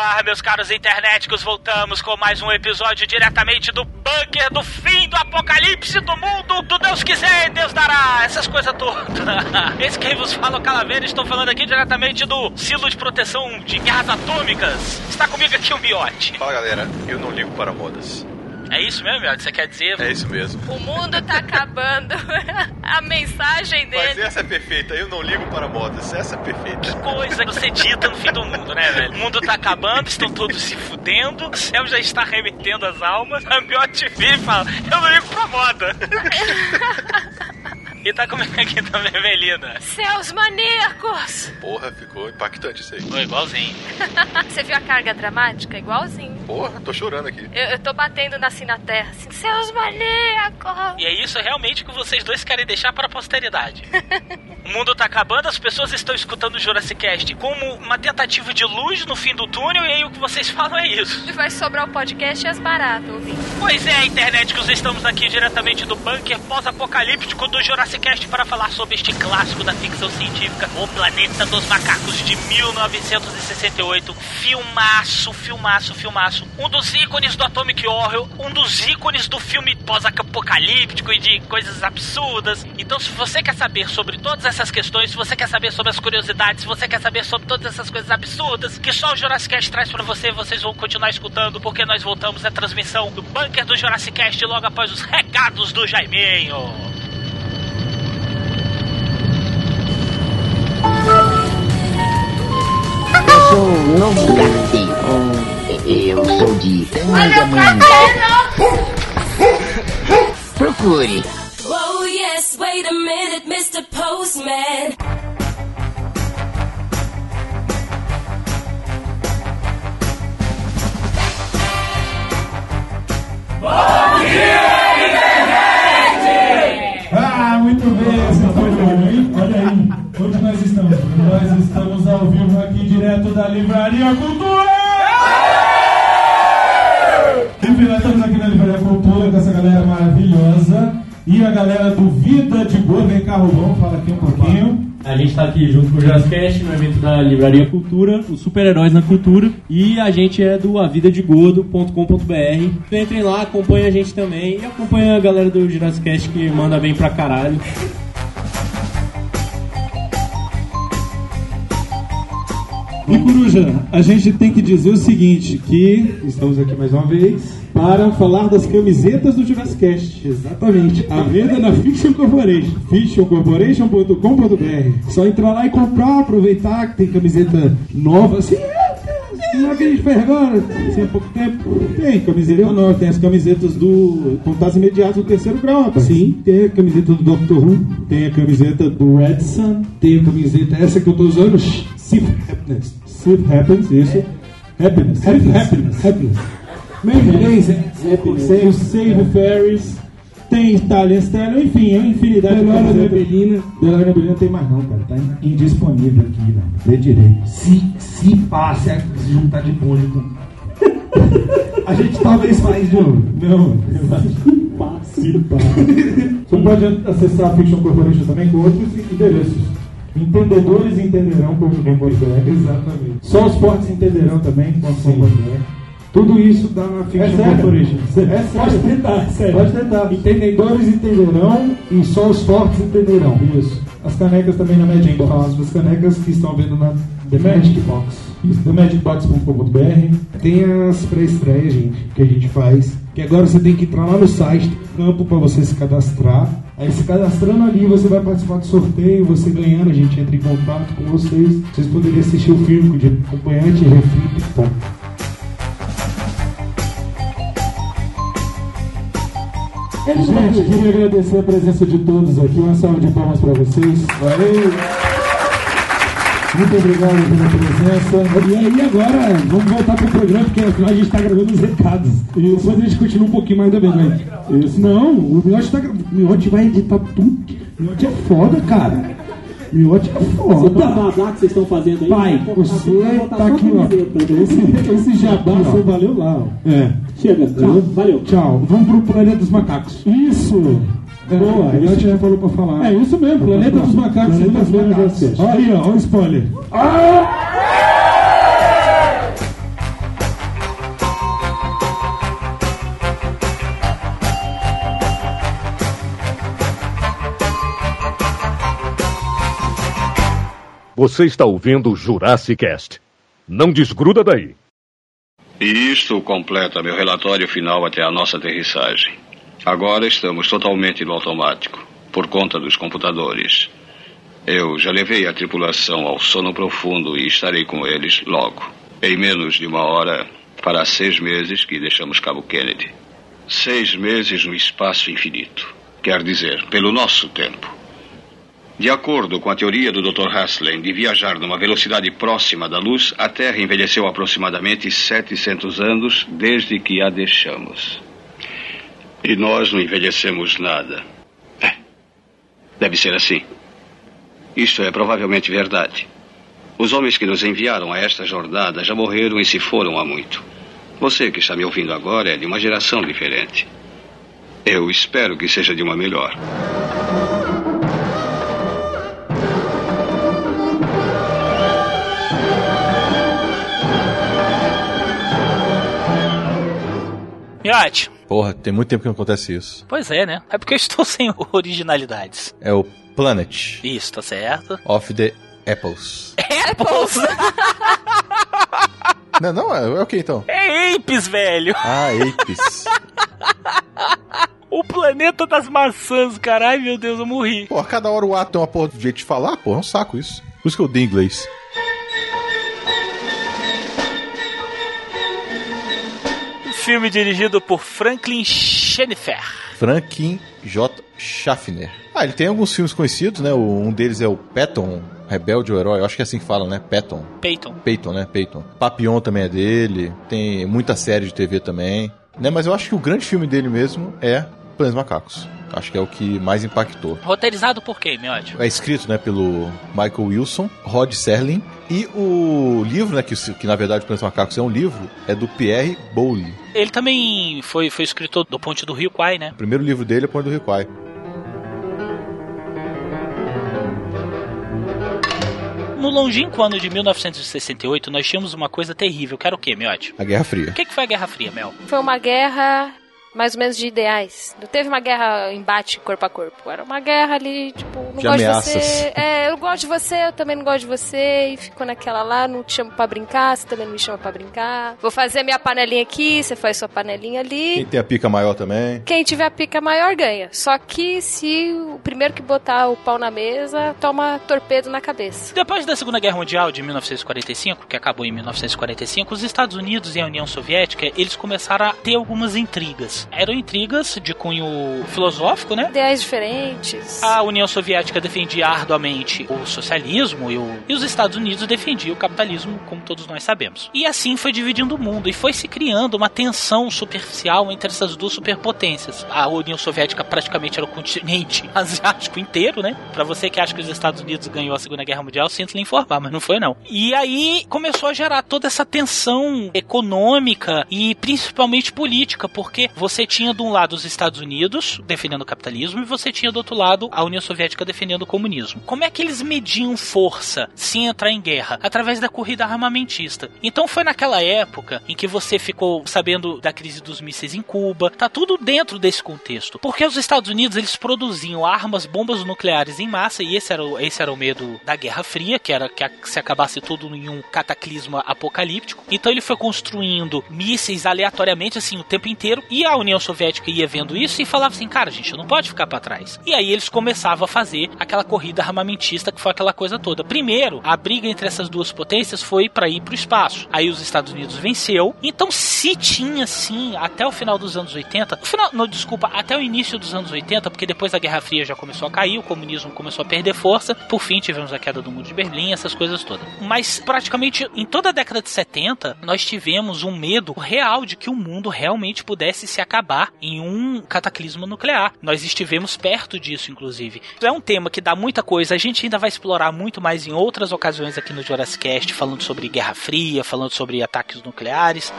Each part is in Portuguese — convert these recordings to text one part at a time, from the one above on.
ar, meus caros internéticos. Voltamos com mais um episódio diretamente do bunker do fim do apocalipse do mundo. Do Deus quiser, Deus dará. Essas coisas todas. Esse quem vos fala o Calaveira. Estou falando aqui diretamente do silo de proteção de guerras atômicas. Está comigo aqui o Miote. Fala galera, eu não ligo para modas. É isso mesmo, Miote? Você quer dizer? É isso mesmo. O mundo tá acabando. A mensagem Mas dele. essa é perfeita, eu não ligo para modas, essa é perfeita. coisa que você dita no fim do mundo, né, velho? O mundo tá acabando, estão todos se fudendo, o céu já está remetendo as almas. A Miote vira e fala: Eu não ligo pra moda. e tá comigo aqui também, Melina. Céus maníacos! Porra, ficou impactante isso aí. Foi igualzinho. Você viu a carga dramática? Igualzinho. Porra, tô chorando aqui. Eu, eu tô batendo assim na terra, assim, céus maníacos! E é isso realmente que vocês dois querem deixar para a posteridade. O mundo tá acabando, as pessoas estão escutando o Jurassic Cast como uma tentativa de luz no fim do túnel, e aí o que vocês falam é isso. E vai sobrar o podcast e as baratas, ouvindo. Pois é, internet, que estamos aqui diretamente do bunker pós-apocalíptico do Jurassic Cast para falar sobre este clássico da ficção científica, O Planeta dos Macacos de 1968. Filmaço, filmaço, filmaço. Um dos ícones do Atomic Horror, um dos ícones do filme pós-apocalíptico e de coisas absurdas. Então, se você quer saber sobre todas essas questões, se você quer saber sobre as curiosidades, se você quer saber sobre todas essas coisas absurdas que só o Jurassic Cast traz pra você, vocês vão continuar escutando, porque nós voltamos à transmissão do bunker do Jurassic Cast logo após os recados do Jaiminho. Sou um novo carteiro. Eu sou de Tangamanga. Procure. Oh yes, wait a minute, Mr. Postman. Ah, ao vivo aqui direto da Livraria Cultura! Enfim, nós estamos aqui na Livraria Cultura com essa galera maravilhosa e a galera do Vida de Boa. Vem cá, Rubão, fala aqui um pouquinho. A gente está aqui junto com o Jazzcast no evento da Livraria Cultura, os super-heróis na cultura, e a gente é do avidadegodo.com.br. Entrem lá, acompanha a gente também e acompanha a galera do Jazzcast que manda bem pra caralho. E Coruja, a gente tem que dizer o seguinte, que estamos aqui mais uma vez para falar das camisetas do Jurassic Cast. Exatamente. A venda na Fiction Corporation. fictioncorporation.com.br Só entrar lá e comprar, aproveitar que tem camiseta nova. Assim, é que a gente fez agora, assim, há pouco tempo. Tem camiseta nova, tem as camisetas do Contatos Imediatos do terceiro grau, rapaz. Sim, tem a camiseta do Doctor Who, tem a camiseta do Red Sun, tem a camiseta, essa que eu tô usando, Sif Happiness. Sif Happens, isso. Happiness. Happiness. Happiness. Meio inglês, é? Tem o Save Ferries, tem Italian Style, enfim, é uma infinidade de Delora camisetas. Nebelina. Delora Nebelina tem mais não, cara. Tá indisponível aqui, né? Vê direito. Se, se passe, é se juntar de público. A gente talvez faz de novo. Não, acho que passe, Você pode acessar a Fiction Corporation também com outros endereços. Entendedores entenderão como Exatamente. Só os fortes entenderão também .com.br. Tudo isso dá na Fiction É sério? Corporation. É Pode tentar, sério. Pode tentar. Entendedores entenderão e só os fortes entenderão. Isso. As canecas também na Magic Box. As canecas que estão vendo na The Magic Box. Isso, themagicbox.com.br. Tem as pré-estreias, gente, que a gente faz. Que agora você tem que entrar lá no site, tem campo para você se cadastrar. Aí se cadastrando ali, você vai participar do sorteio, você ganhando, a gente entra em contato com vocês. Vocês poderiam assistir o filme de acompanhante, reflito, tá? Gente, queria agradecer a presença de todos aqui. Uma salva de palmas para vocês. Valeu! Muito obrigado pela presença. E aí agora, vamos voltar pro programa, porque afinal a gente tá gravando os recados. E depois a gente continua um pouquinho mais também, vai. Isso, não, o Miotti tá o Miotti vai editar tudo. O Miotti é foda, cara. O Miotti é Esse foda. babá que vocês estão fazendo aí. Pai, pô, você tá aqui, ó. Esse, esse jabá, você valeu lá, ó. É. Chega, tchau, valeu. Tchau. Vamos pro Planeta dos Macacos. Isso! É, Boa, ele já falou pra falar. É isso mesmo, Planeta dos Macacos. Planeta dos Macacos. Olha aí, ó, olha o spoiler. Você está ouvindo o Jurassic Cast. Não desgruda daí. E isto completa meu relatório final até a nossa aterrissagem. Agora estamos totalmente no automático, por conta dos computadores. Eu já levei a tripulação ao sono profundo e estarei com eles logo. Em menos de uma hora, para seis meses que deixamos Cabo Kennedy. Seis meses no espaço infinito. Quer dizer, pelo nosso tempo. De acordo com a teoria do Dr. Haslem de viajar numa velocidade próxima da luz, a Terra envelheceu aproximadamente 700 anos desde que a deixamos. E nós não envelhecemos nada. É, deve ser assim. Isto é provavelmente verdade. Os homens que nos enviaram a esta jornada já morreram e se foram há muito. Você que está me ouvindo agora é de uma geração diferente. Eu espero que seja de uma melhor. Miote. Porra, tem muito tempo que não acontece isso. Pois é, né? É porque eu estou sem originalidades. É o Planet Isso, tá certo. of the Apples. Apples! não, não, é, é o que então? É Apes, velho! Ah, Apes. O planeta das maçãs, caralho, meu Deus, eu morri. Porra, cada hora o ato tem uma porra de jeito de falar, porra, é um saco isso. Por isso que eu dei inglês. Filme dirigido por Franklin Schaeffer. Franklin J. Schaffner. Ah, ele tem alguns filmes conhecidos, né? Um deles é o Patton, Rebelde ou Herói. Eu acho que é assim que fala, né? Patton. Peyton. Peyton, né? Peyton. Papillon também é dele. Tem muita série de TV também. Né? Mas eu acho que o grande filme dele mesmo é Planos Macacos. Acho que é o que mais impactou. Roteirizado por quem, Miote? É escrito, né, pelo Michael Wilson, Rod Serling, e o livro, né, que, que na verdade o Planos Macacos é um livro, é do Pierre Bowley. Ele também foi, foi escritor do Ponte do Rio Quai, né? O primeiro livro dele é Ponte do Rio Quai. No longínquo ano de 1968, nós tínhamos uma coisa terrível, que era o quê, Miote? A Guerra Fria. O que, que foi a Guerra Fria, Mel? Foi uma guerra mais ou menos de ideais. Não teve uma guerra embate corpo a corpo. Era uma guerra ali, tipo, não De gosto ameaças. de você. É, eu gosto de você, eu também não gosto de você. E ficou naquela lá, não te chamo pra brincar, você também não me chama pra brincar. Vou fazer minha panelinha aqui, você faz sua panelinha ali. Quem tem a pica maior também. Quem tiver a pica maior ganha. Só que se o primeiro que botar o pau na mesa, toma torpedo na cabeça. Depois da Segunda Guerra Mundial de 1945, que acabou em 1945, os Estados Unidos e a União Soviética, eles começaram a ter algumas intrigas. Eram intrigas de cunho filosófico, né? Ideais diferentes. A União Soviética defendia arduamente o socialismo e, o- e os Estados Unidos defendiam o capitalismo, como todos nós sabemos. E assim foi dividindo o mundo e foi se criando uma tensão superficial entre essas duas superpotências. A União Soviética praticamente era o continente asiático inteiro, né? Pra você que acha que os Estados Unidos ganhou a Segunda Guerra Mundial, sinto lhe informar, mas não foi não. E aí começou a gerar toda essa tensão econômica e principalmente política, porque você tinha de um lado os Estados Unidos defendendo o capitalismo e você tinha do outro lado a União Soviética defendendo o comunismo. Como é que eles mediam força sem entrar em guerra? Através da corrida armamentista. Então foi naquela época em que você ficou sabendo da crise dos mísseis em Cuba, tá tudo dentro desse contexto. Porque os Estados Unidos eles produziam armas, bombas nucleares em massa e esse era o, esse era o medo da Guerra Fria, que era que se acabasse tudo em um cataclisma apocalíptico. Então ele foi construindo mísseis aleatoriamente assim o tempo inteiro e a União Soviética ia vendo isso e falava assim, cara, gente não pode ficar para trás. E aí eles começavam a fazer aquela corrida armamentista que foi aquela coisa toda. Primeiro, a briga entre essas duas potências foi para ir para o espaço. Aí os Estados Unidos venceu. Então se tinha sim até o final dos anos 80, no final, não, desculpa, até o início dos anos 80, porque depois da Guerra Fria já começou a cair, o comunismo começou a perder força. Por fim, tivemos a queda do Muro de Berlim, essas coisas todas. Mas praticamente em toda a década de 70, nós tivemos um medo real de que o mundo realmente pudesse se acabar em um cataclismo nuclear. Nós estivemos perto disso, inclusive. É um tema que dá muita coisa. A gente ainda vai explorar muito mais em outras ocasiões aqui no Jurassic Cast, falando sobre Guerra Fria, falando sobre ataques nucleares.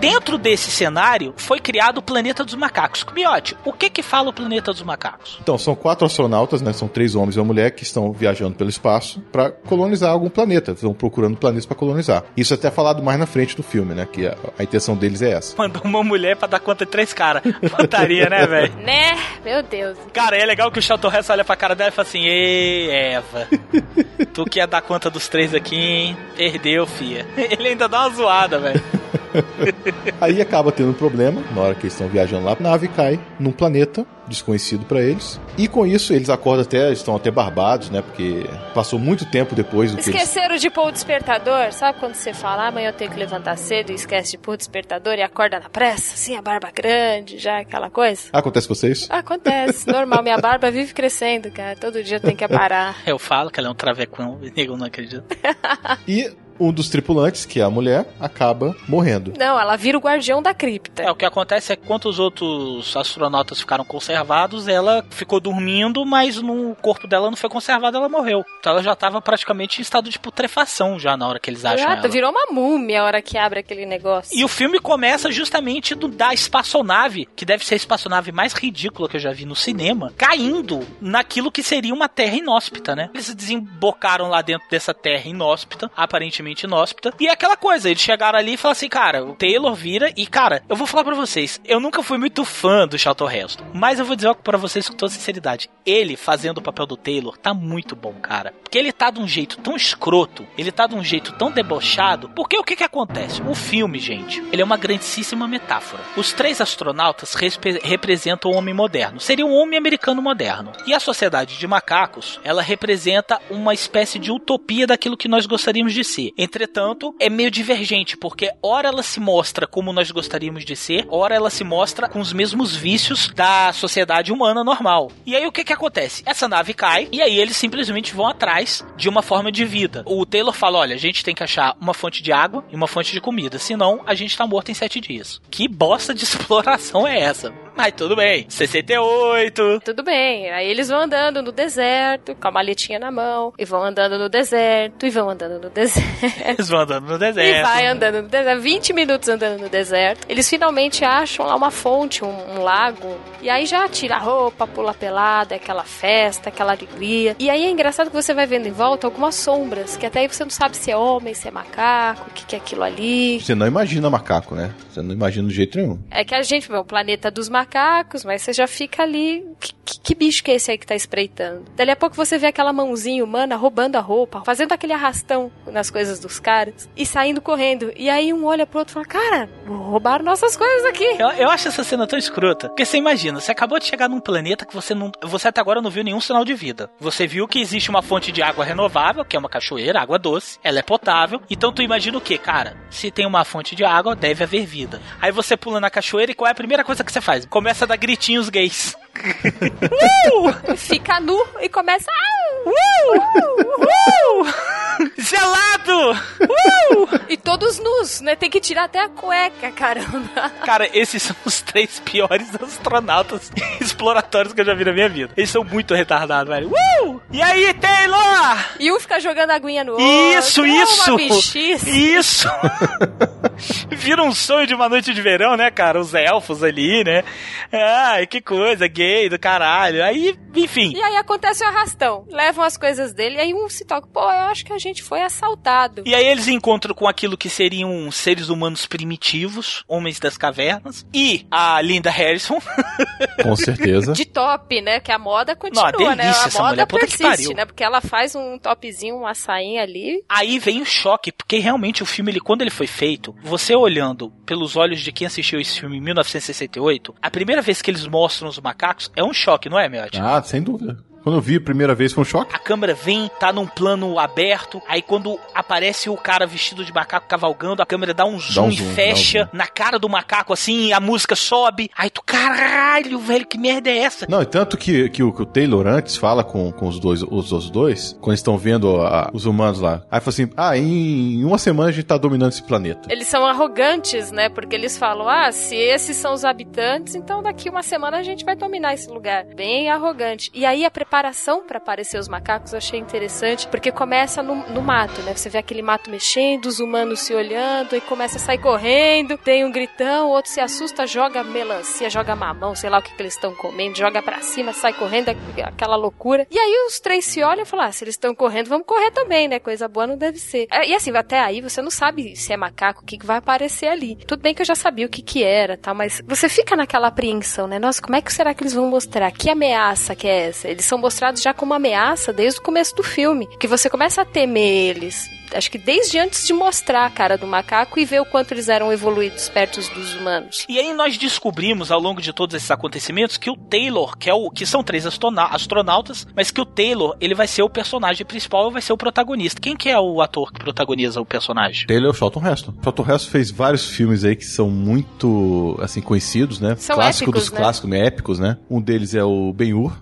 Dentro desse cenário foi criado o Planeta dos Macacos. Miote, o que que fala o Planeta dos Macacos? Então, são quatro astronautas, né? São três homens e uma mulher que estão viajando pelo espaço para colonizar algum planeta. Estão procurando planetas para colonizar. Isso é até falado mais na frente do filme, né? Que a, a intenção deles é essa. Mandou uma mulher para dar conta de três caras. Putaria, né, velho? Né? Meu Deus. Cara, é legal que o Charlton Heston olha pra cara dela e fala assim: Ei, Eva, tu que ia dar conta dos três aqui, hein? Perdeu, fia. Ele ainda dá uma zoada, velho. Aí acaba tendo um problema, na hora que eles estão viajando lá, a nave cai num planeta desconhecido para eles. E com isso eles acordam até, estão até barbados, né? Porque passou muito tempo depois do que eles... Esqueceram de pôr o despertador? Sabe quando você fala, ah, amanhã eu tenho que levantar cedo e esquece de pôr o despertador e acorda na pressa? Assim, a barba grande, já aquela coisa? Acontece com vocês? Acontece, normal. Minha barba vive crescendo, cara. Todo dia tem que parar. Eu falo que ela é um travecão, nego não acredita. e um dos tripulantes, que é a mulher, acaba morrendo. Não, ela vira o guardião da cripta. É, o que acontece é que quando os outros astronautas ficaram conservados, ela ficou dormindo, mas no corpo dela não foi conservado, ela morreu. Então ela já estava praticamente em estado de putrefação já na hora que eles acham Exato, ela. virou uma múmia a hora que abre aquele negócio. E o filme começa justamente do, da espaçonave, que deve ser a espaçonave mais ridícula que eu já vi no cinema, caindo naquilo que seria uma terra inóspita, né? Eles desembocaram lá dentro dessa terra inóspita, aparentemente inóspita. E é aquela coisa, eles chegaram ali e falaram assim, cara, o Taylor vira e, cara, eu vou falar para vocês, eu nunca fui muito fã do Charlton mas eu vou dizer para vocês com toda sinceridade, ele fazendo o papel do Taylor tá muito bom, cara. Porque ele tá de um jeito tão escroto, ele tá de um jeito tão debochado, porque o que que acontece? O filme, gente, ele é uma grandíssima metáfora. Os três astronautas representam o homem moderno, seria um homem americano moderno. E a sociedade de macacos, ela representa uma espécie de utopia daquilo que nós gostaríamos de ser. Entretanto, é meio divergente, porque ora ela se mostra como nós gostaríamos de ser, ora ela se mostra com os mesmos vícios da sociedade humana normal. E aí o que que acontece? Essa nave cai e aí eles simplesmente vão atrás de uma forma de vida. O Taylor fala: olha, a gente tem que achar uma fonte de água e uma fonte de comida, senão a gente tá morto em sete dias. Que bosta de exploração é essa? Mas tudo bem. 68. Tudo bem. Aí eles vão andando no deserto, com a maletinha na mão, e vão andando no deserto, e vão andando no deserto. Eles vão andando no deserto. E vai andando no deserto. 20 minutos andando no deserto. Eles finalmente acham lá uma fonte, um, um lago. E aí já tira a roupa, pula pelada, aquela festa, aquela alegria. E aí é engraçado que você vai vendo em volta algumas sombras, que até aí você não sabe se é homem, se é macaco, o que, que é aquilo ali. Você não imagina macaco, né? Você não imagina de jeito nenhum. É que a gente o planeta dos macacos, mas você já fica ali. Que, que, que bicho que é esse aí que tá espreitando? Dali a pouco você vê aquela mãozinha humana roubando a roupa, fazendo aquele arrastão nas coisas dos caras e saindo correndo. E aí um olha pro outro e fala: Cara, roubaram nossas coisas aqui. Eu, eu acho essa cena tão escrota. Porque você imagina, você acabou de chegar num planeta que você não. Você até agora não viu nenhum sinal de vida. Você viu que existe uma fonte de água renovável, que é uma cachoeira, água doce, ela é potável. Então tu imagina o que, cara? Se tem uma fonte de água, deve haver vida. Aí você pula na cachoeira e qual é a primeira coisa que você faz? Começa a dar gritinhos gays. uh! Fica nu e começa. Uh! Uh! Gelado! Uh! E todos nus, né? Tem que tirar até a cueca, caramba. Cara, esses são os três piores astronautas exploratórios que eu já vi na minha vida. Eles são muito retardados, velho. Uh! E aí, Taylor? E um fica jogando aguinha no outro. Isso, é isso! Bichice. Isso! Vira um sonho de uma noite de verão, né, cara? Os elfos ali, né? Ai, que coisa, gay do caralho. Aí, enfim. E aí acontece o arrastão. Levam as coisas dele e aí um se toca. Pô, eu acho que a gente foi assaltado. E aí eles encontram com aquilo que seriam seres humanos primitivos, homens das cavernas, e a Linda Harrison. Com certeza. De top, né? Que a moda continua, Não, a né? delícia A essa moda mulher, puta que persiste, pariu. né? Porque ela faz um topzinho, uma sainha ali. Aí vem o choque, porque realmente o filme, ele, quando ele foi feito, você olhando pelos olhos de quem assistiu esse filme em 1968, a primeira vez que eles mostram os macacos é um choque, não é, Miotti? Ah, sem dúvida. Quando eu vi a primeira vez foi um choque. A câmera vem, tá num plano aberto, aí quando aparece o cara vestido de macaco cavalgando, a câmera dá um zoom, um e zoom, fecha dá na cara do macaco assim, a música sobe. Aí tu, caralho, velho, que merda é essa? Não, e tanto que, que, o, que o Taylor antes fala com, com os dois, os, os dois, quando eles estão vendo a- os humanos lá. Aí fala assim: ah, em, em uma semana a gente tá dominando esse planeta. Eles são arrogantes, né? Porque eles falam: ah, se esses são os habitantes, então daqui uma semana a gente vai dominar esse lugar. Bem arrogante. E aí a preparação pra aparecer os macacos eu achei interessante, porque começa no, no mato, né? Você vê aquele mato mexendo, os humanos se olhando, e começa a sair correndo, tem um gritão, o outro se assusta, joga melancia, joga mamão, sei lá o que, que eles estão comendo, joga pra cima, sai correndo, aquela loucura. E aí os três se olham e falam: ah, se eles estão correndo, vamos correr também, né? Coisa boa não deve ser. É, E assim, até aí você não sabe se é macaco, o que, que vai aparecer ali. Tudo bem que eu já sabia o que que era, tal, mas você fica naquela apreensão, né? Nossa, como é que será que eles vão mostrar? Que ameaça que é essa? Eles são mostrados já como ameaça desde o começo do filme, que você começa a temer eles. Acho que desde antes de mostrar a cara do macaco e ver o quanto eles eram evoluídos perto dos humanos. E aí nós descobrimos ao longo de todos esses acontecimentos que o Taylor, que é o que são três astrona- astronautas, mas que o Taylor, ele vai ser o personagem principal, vai ser o protagonista. Quem que é o ator que protagoniza o personagem? Taylor é o Charlton Heston. Charlton Heston fez vários filmes aí que são muito, assim, conhecidos, né? São Clássico épicos, dos né? clássicos, né? épicos, né? Um deles é o Ben-Hur,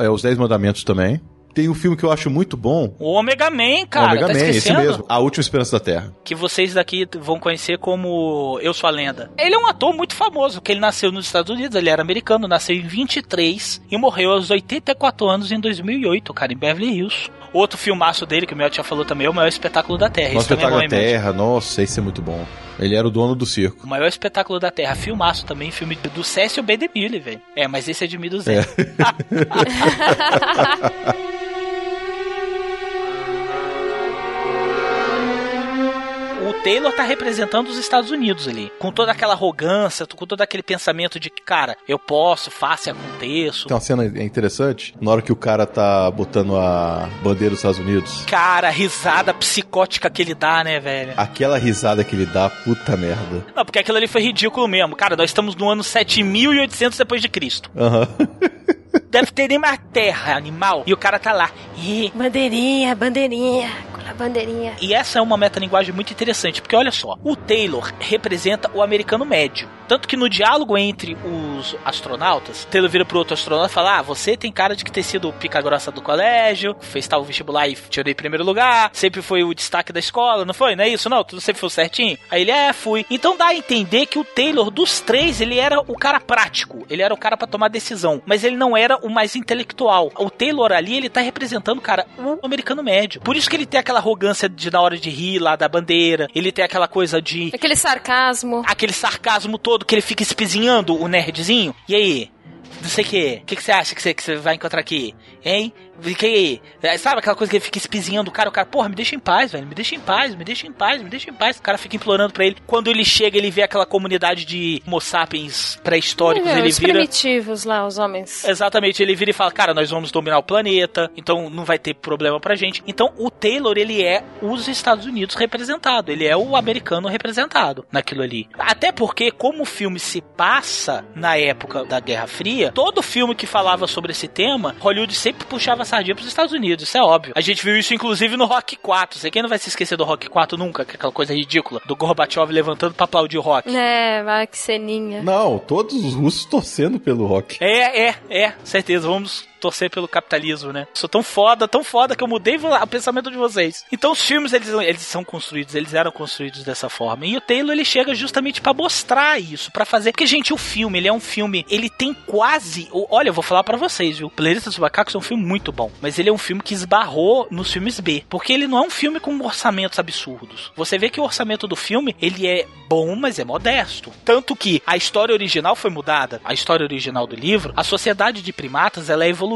é os Dez Mandamentos também. Tem um filme que eu acho muito bom, O Omega Man, o cara, Omega tá Man, esse esquecendo? mesmo, A Última Esperança da Terra. Que vocês daqui vão conhecer como Eu Sou a Lenda. Ele é um ator muito famoso, porque ele nasceu nos Estados Unidos, ele era americano, nasceu em 23 e morreu aos 84 anos em 2008, cara, em Beverly Hills. Outro filmaço dele, que o Mel já falou também, é o maior espetáculo da Terra. Também é Espetáculo da? Terra, nossa, esse é muito bom. Ele era o dono do circo. O maior espetáculo da Terra, filmaço também, filme do Cécio B. DeMille, velho. É, mas esse é de 1200. O Taylor tá representando os Estados Unidos ali, com toda aquela arrogância, com todo aquele pensamento de que, cara, eu posso, faço e aconteço. Tem uma cena interessante, na hora que o cara tá botando a bandeira dos Estados Unidos. Cara, a risada psicótica que ele dá, né, velho? Aquela risada que ele dá, puta merda. Não, porque aquilo ali foi ridículo mesmo. Cara, nós estamos no ano 7800 depois de Cristo. Aham. Deve ter nem mais terra, animal. E o cara tá lá. Ih, Bandeirinha, bandeirinha, com a bandeirinha. E essa é uma metalinguagem muito interessante, porque olha só, o Taylor representa o americano médio. Tanto que no diálogo entre os astronautas, Taylor vira pro outro astronauta e fala: Ah, você tem cara de que ter sido pica grossa do colégio, fez tal vestibular e tirou em primeiro lugar, sempre foi o destaque da escola, não foi? Não é isso, não? Tudo sempre foi certinho? Aí ele, é, fui. Então dá a entender que o Taylor, dos três, ele era o cara prático, ele era o cara pra tomar decisão, mas ele não era o mais intelectual. O Taylor ali, ele tá representando, cara, o americano médio. Por isso que ele tem aquela arrogância de na hora de rir lá da bandeira, ele tem aquela coisa de Aquele sarcasmo. aquele sarcasmo todo que ele fica espizinhando o nerdzinho. E aí? Não sei o que. O que, que você acha que você, que você vai encontrar aqui? Hein? Que, é, sabe aquela coisa que ele fica espizinhando o cara? O cara, porra, me deixa em paz, velho. Me deixa em paz, me deixa em paz, me deixa em paz. O cara fica implorando pra ele. Quando ele chega, ele vê aquela comunidade de Homo sapiens pré-históricos. É, ele os vira. primitivos lá, os homens. Exatamente, ele vira e fala, cara, nós vamos dominar o planeta, então não vai ter problema pra gente. Então o Taylor, ele é os Estados Unidos representado, ele é o americano representado naquilo ali. Até porque, como o filme se passa na época da Guerra Fria, todo filme que falava sobre esse tema, Hollywood sempre puxava a sardinha pros Estados Unidos, isso é óbvio. A gente viu isso inclusive no Rock 4, sei quem não vai se esquecer do Rock 4 nunca, que é aquela coisa ridícula, do Gorbachev levantando pra aplaudir o Rock. É, vai que ceninha. Não, todos os russos torcendo pelo rock. É, é, é, certeza. Vamos torcer pelo capitalismo, né? Sou tão foda, tão foda que eu mudei o pensamento de vocês. Então os filmes eles, eles são construídos, eles eram construídos dessa forma. E o Taylor ele chega justamente pra mostrar isso, pra fazer, porque gente, o filme, ele é um filme, ele tem quase, olha, eu vou falar pra vocês, viu? Planeta dos Macacos é um filme muito bom, mas ele é um filme que esbarrou nos filmes B, porque ele não é um filme com orçamentos absurdos. Você vê que o orçamento do filme, ele é bom, mas é modesto. Tanto que a história original foi mudada. A história original do livro, a sociedade de primatas, ela é evoluída.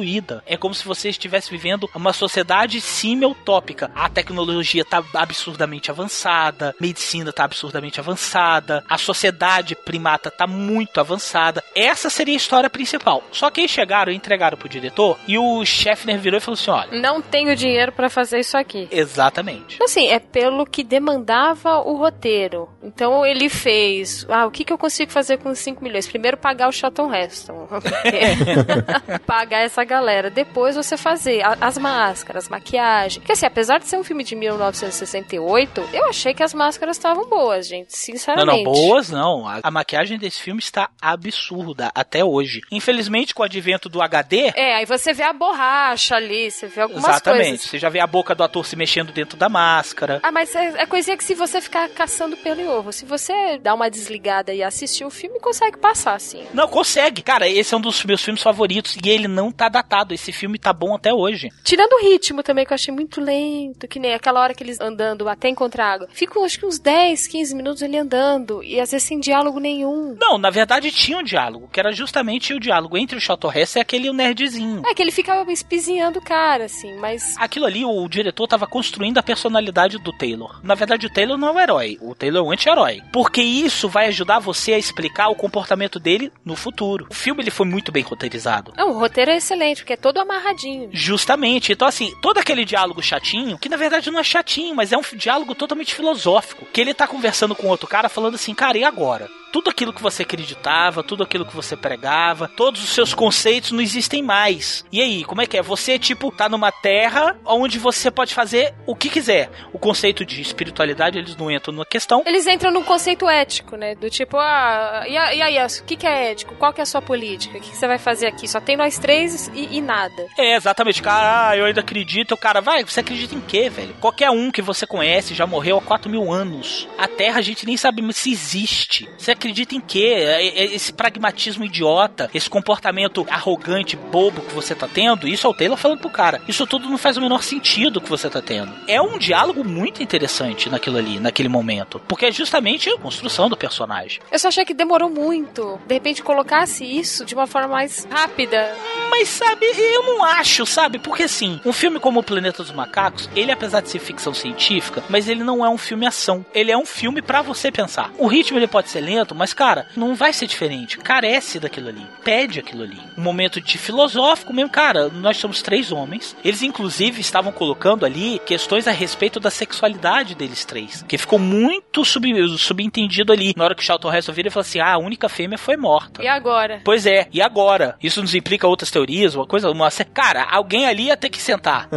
É como se você estivesse vivendo uma sociedade simeutópica. A tecnologia tá absurdamente avançada, medicina tá absurdamente avançada, a sociedade primata tá muito avançada. Essa seria a história principal. Só que aí chegaram e entregaram pro diretor e o Scheffner virou e falou assim: olha. Não tenho dinheiro pra fazer isso aqui. Exatamente. Assim, é pelo que demandava o roteiro. Então ele fez. Ah, o que, que eu consigo fazer com 5 milhões? Primeiro pagar o Charlton Heston. pagar essa galera. Depois você fazer a- as máscaras, maquiagem. Porque assim, apesar de ser um filme de 1968, eu achei que as máscaras estavam boas, gente. Não, Sinceramente. não, boas não. A, a maquiagem desse filme está absurda até hoje. Infelizmente, com o advento do HD. É, aí você vê a borracha ali, você vê algumas Exatamente. coisas. Você já vê a boca do ator se mexendo dentro da máscara. Ah, mas é, é coisinha que se você ficar caçando pelo e ovo, se você dar uma desligada e assistir o filme, consegue passar, sim. Não, consegue. Cara, esse é um dos meus filmes favoritos e ele não tá datado. Esse filme tá bom até hoje. Tirando o ritmo também, que eu achei muito lento, que nem aquela hora que eles andando até encontrar água. Ficam acho que uns 10, 15 minutos ele andando, e às vezes sem diálogo nenhum. Não, na verdade tinha um diálogo, que era justamente o diálogo entre o Charlton Heston e aquele nerdzinho. É que ele ficava espizinhando o cara, assim, mas. Aquilo ali, o diretor tava construindo a personalidade do Taylor. Na verdade, o Taylor não é o herói, o Taylor é o anti-herói. Porque isso vai ajudar você a explicar o comportamento dele no futuro. O filme ele foi muito bem roteirizado. Não, o roteiro é excelente, porque é todo amarradinho. Justamente. Então, assim, todo aquele diálogo chatinho, que na verdade não é chatinho, mas é um diálogo totalmente filosófico. Que ele tá conversando com outro cara falando assim, cara, e agora? Tudo aquilo que você acreditava, tudo aquilo que você pregava, todos os seus conceitos não existem mais. E aí, como é que é? Você, tipo, tá numa terra onde você pode fazer o que quiser. O conceito de espiritualidade, eles não entram na questão. Eles entram num conceito ético, né? Do tipo, ah, e, e aí, o que, que é ético? Qual que é a sua política? O que, que você vai fazer aqui? Só tem nós três e, e nada. É, exatamente. Cara, ah, eu ainda acredito. O cara, vai, você acredita em quê, velho? Qualquer um que você conhece já morreu há 4 mil anos. A Terra a gente nem sabe se existe. Você acredita em quê? É- é Esse pragmatismo idiota, esse comportamento arrogante, bobo que você tá tendo, isso é o Taylor falando pro cara. Isso tudo não faz o menor sentido que você tá tendo. É um diálogo muito interessante naquilo ali, naquele momento. Porque é justamente a construção do personagem. Eu só achei que demorou muito. De repente, colocasse isso de uma forma mais rápida. Mas sabe, eu não acho, sabe? Porque assim, um filme como O Planeta dos Macacos, ele apesar de ser ficção científica, mas ele não é um filme ação. Ele é um filme pra você pensar. O ritmo ele pode ser lento, mas cara, não vai ser diferente. Carece daquilo ali. Pede aquilo ali. Um momento de filosófico mesmo, cara, nós somos três homens. Eles inclusive estavam colocando ali questões a respeito da sexualidade deles três, que ficou muito sub, subentendido ali. Na hora que o Charlton Heston vira e fala assim: "Ah, a única fêmea foi morta". E agora? Pois é, e agora? Isso nos implica outras teorias, uma coisa, uma. Cara, alguém ali ia ter que sentar.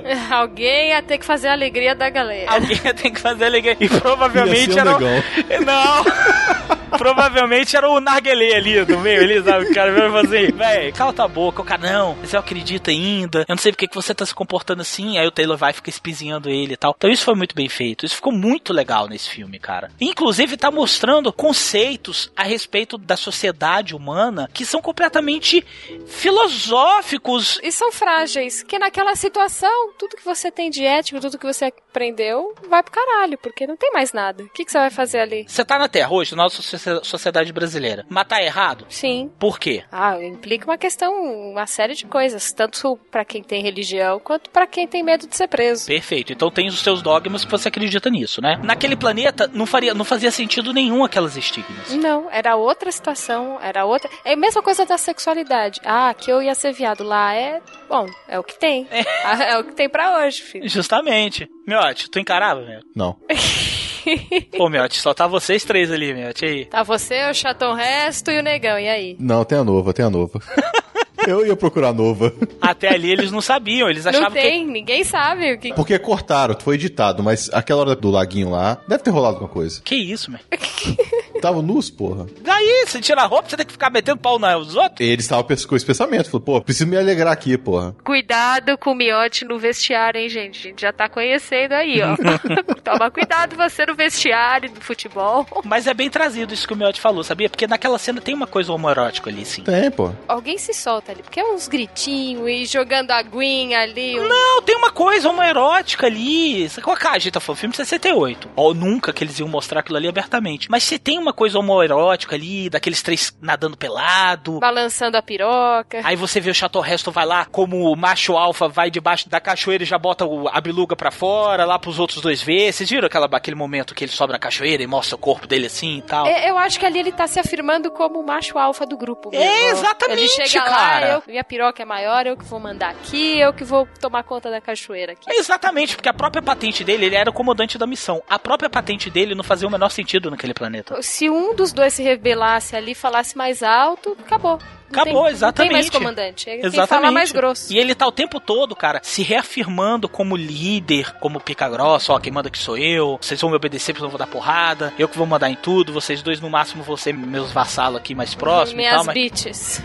Alguém ia ter que fazer a alegria da galera. Alguém ia ter que fazer alegria. E provavelmente Ia ser um era. negão. Não! Provavelmente era o narguelê ali do meio, ali, sabe? O cara veio fazer, véi, cala tua boca. O cara, não, mas eu acredito ainda. Eu não sei porque que você tá se comportando assim. Aí o Taylor vai e fica espizinhando ele e tal. Então isso foi muito bem feito. Isso ficou muito legal nesse filme, cara. Inclusive tá mostrando conceitos a respeito da sociedade humana que são completamente filosóficos. E são frágeis, que naquela situação, tudo que você tem de ético, tudo que você aprendeu, vai pro caralho, porque não tem mais nada. O que, que você vai fazer ali? Você tá na Terra hoje, na nossa socie- sociedade brasileira. Matar é errado? Sim. Por quê? Ah, implica uma questão, uma série de coisas, tanto pra quem tem religião quanto pra quem tem medo de ser preso. Perfeito. Então tem os seus dogmas que você acredita nisso, né? Naquele planeta não, faria, não fazia sentido nenhum aquelas estigmas. Não, era outra situação, era outra. É a mesma coisa da sexualidade. Ah, que eu ia ser viado lá é. Bom, é o que tem. Ah, É, o que tem pra hoje, filho. Justamente. Miote, tu encarava, meu? Não. Pô, Miote, só tá vocês três ali, Miote, aí. Tá você, o chatão resto e o negão, e aí? Não, tem a nova, tem a nova. Eu ia procurar a nova. Até ali eles não sabiam, eles Não achavam tem, ninguém sabe o que. Porque cortaram, foi editado, mas aquela hora do laguinho lá, deve ter rolado alguma coisa. que. Que isso, meu? Estavam nus, porra. Daí, você tira a roupa, você tem que ficar metendo pau nos outros? Eles estavam com esse pensamento. Falou, pô, preciso me alegrar aqui, porra. Cuidado com o miote no vestiário, hein, gente? A gente já tá conhecendo aí, ó. Toma cuidado você no vestiário do futebol. Mas é bem trazido isso que o Miotti falou, sabia? Porque naquela cena tem uma coisa homoerótica ali, sim. Tem, pô. Alguém se solta ali, porque é uns gritinhos e jogando aguinha ali. um- Não, tem uma coisa homoerótica ali. Sabe qual a gente tá falando? Filme de 68. Ó, nunca que eles iam mostrar aquilo ali abertamente. Mas você tem uma coisa homoerótica ali, daqueles três nadando pelado. Balançando a piroca. Aí você vê o Chateau Resto vai lá, como o macho alfa vai debaixo da cachoeira e já bota o- a biluga pra fora, lá pros outros dois ver. Vocês viram aquela, aquele momento que ele sobe na cachoeira e mostra o corpo dele assim e tal? É, Eu acho que ali ele tá se afirmando como o macho alfa do grupo. É, exatamente, Ele chega cara. lá, eu, minha piroca é maior, eu que vou mandar aqui, eu que vou tomar conta da cachoeira aqui. Exatamente, porque a própria patente dele, ele era o comandante da missão. A própria patente dele não fazia o menor sentido naquele planeta. Se um dos dois se rebelasse ali, falasse mais alto, acabou. Não Acabou, tem, exatamente. Não tem mais comandante. É quem fala mais grosso. E ele tá o tempo todo, cara, se reafirmando como líder, como pica grossa, ó, quem manda que sou eu, vocês vão me obedecer porque eu vou dar porrada, eu que vou mandar em tudo, vocês dois no máximo vão ser meus vassalos aqui mais próximos e Minhas tal, mas bitches.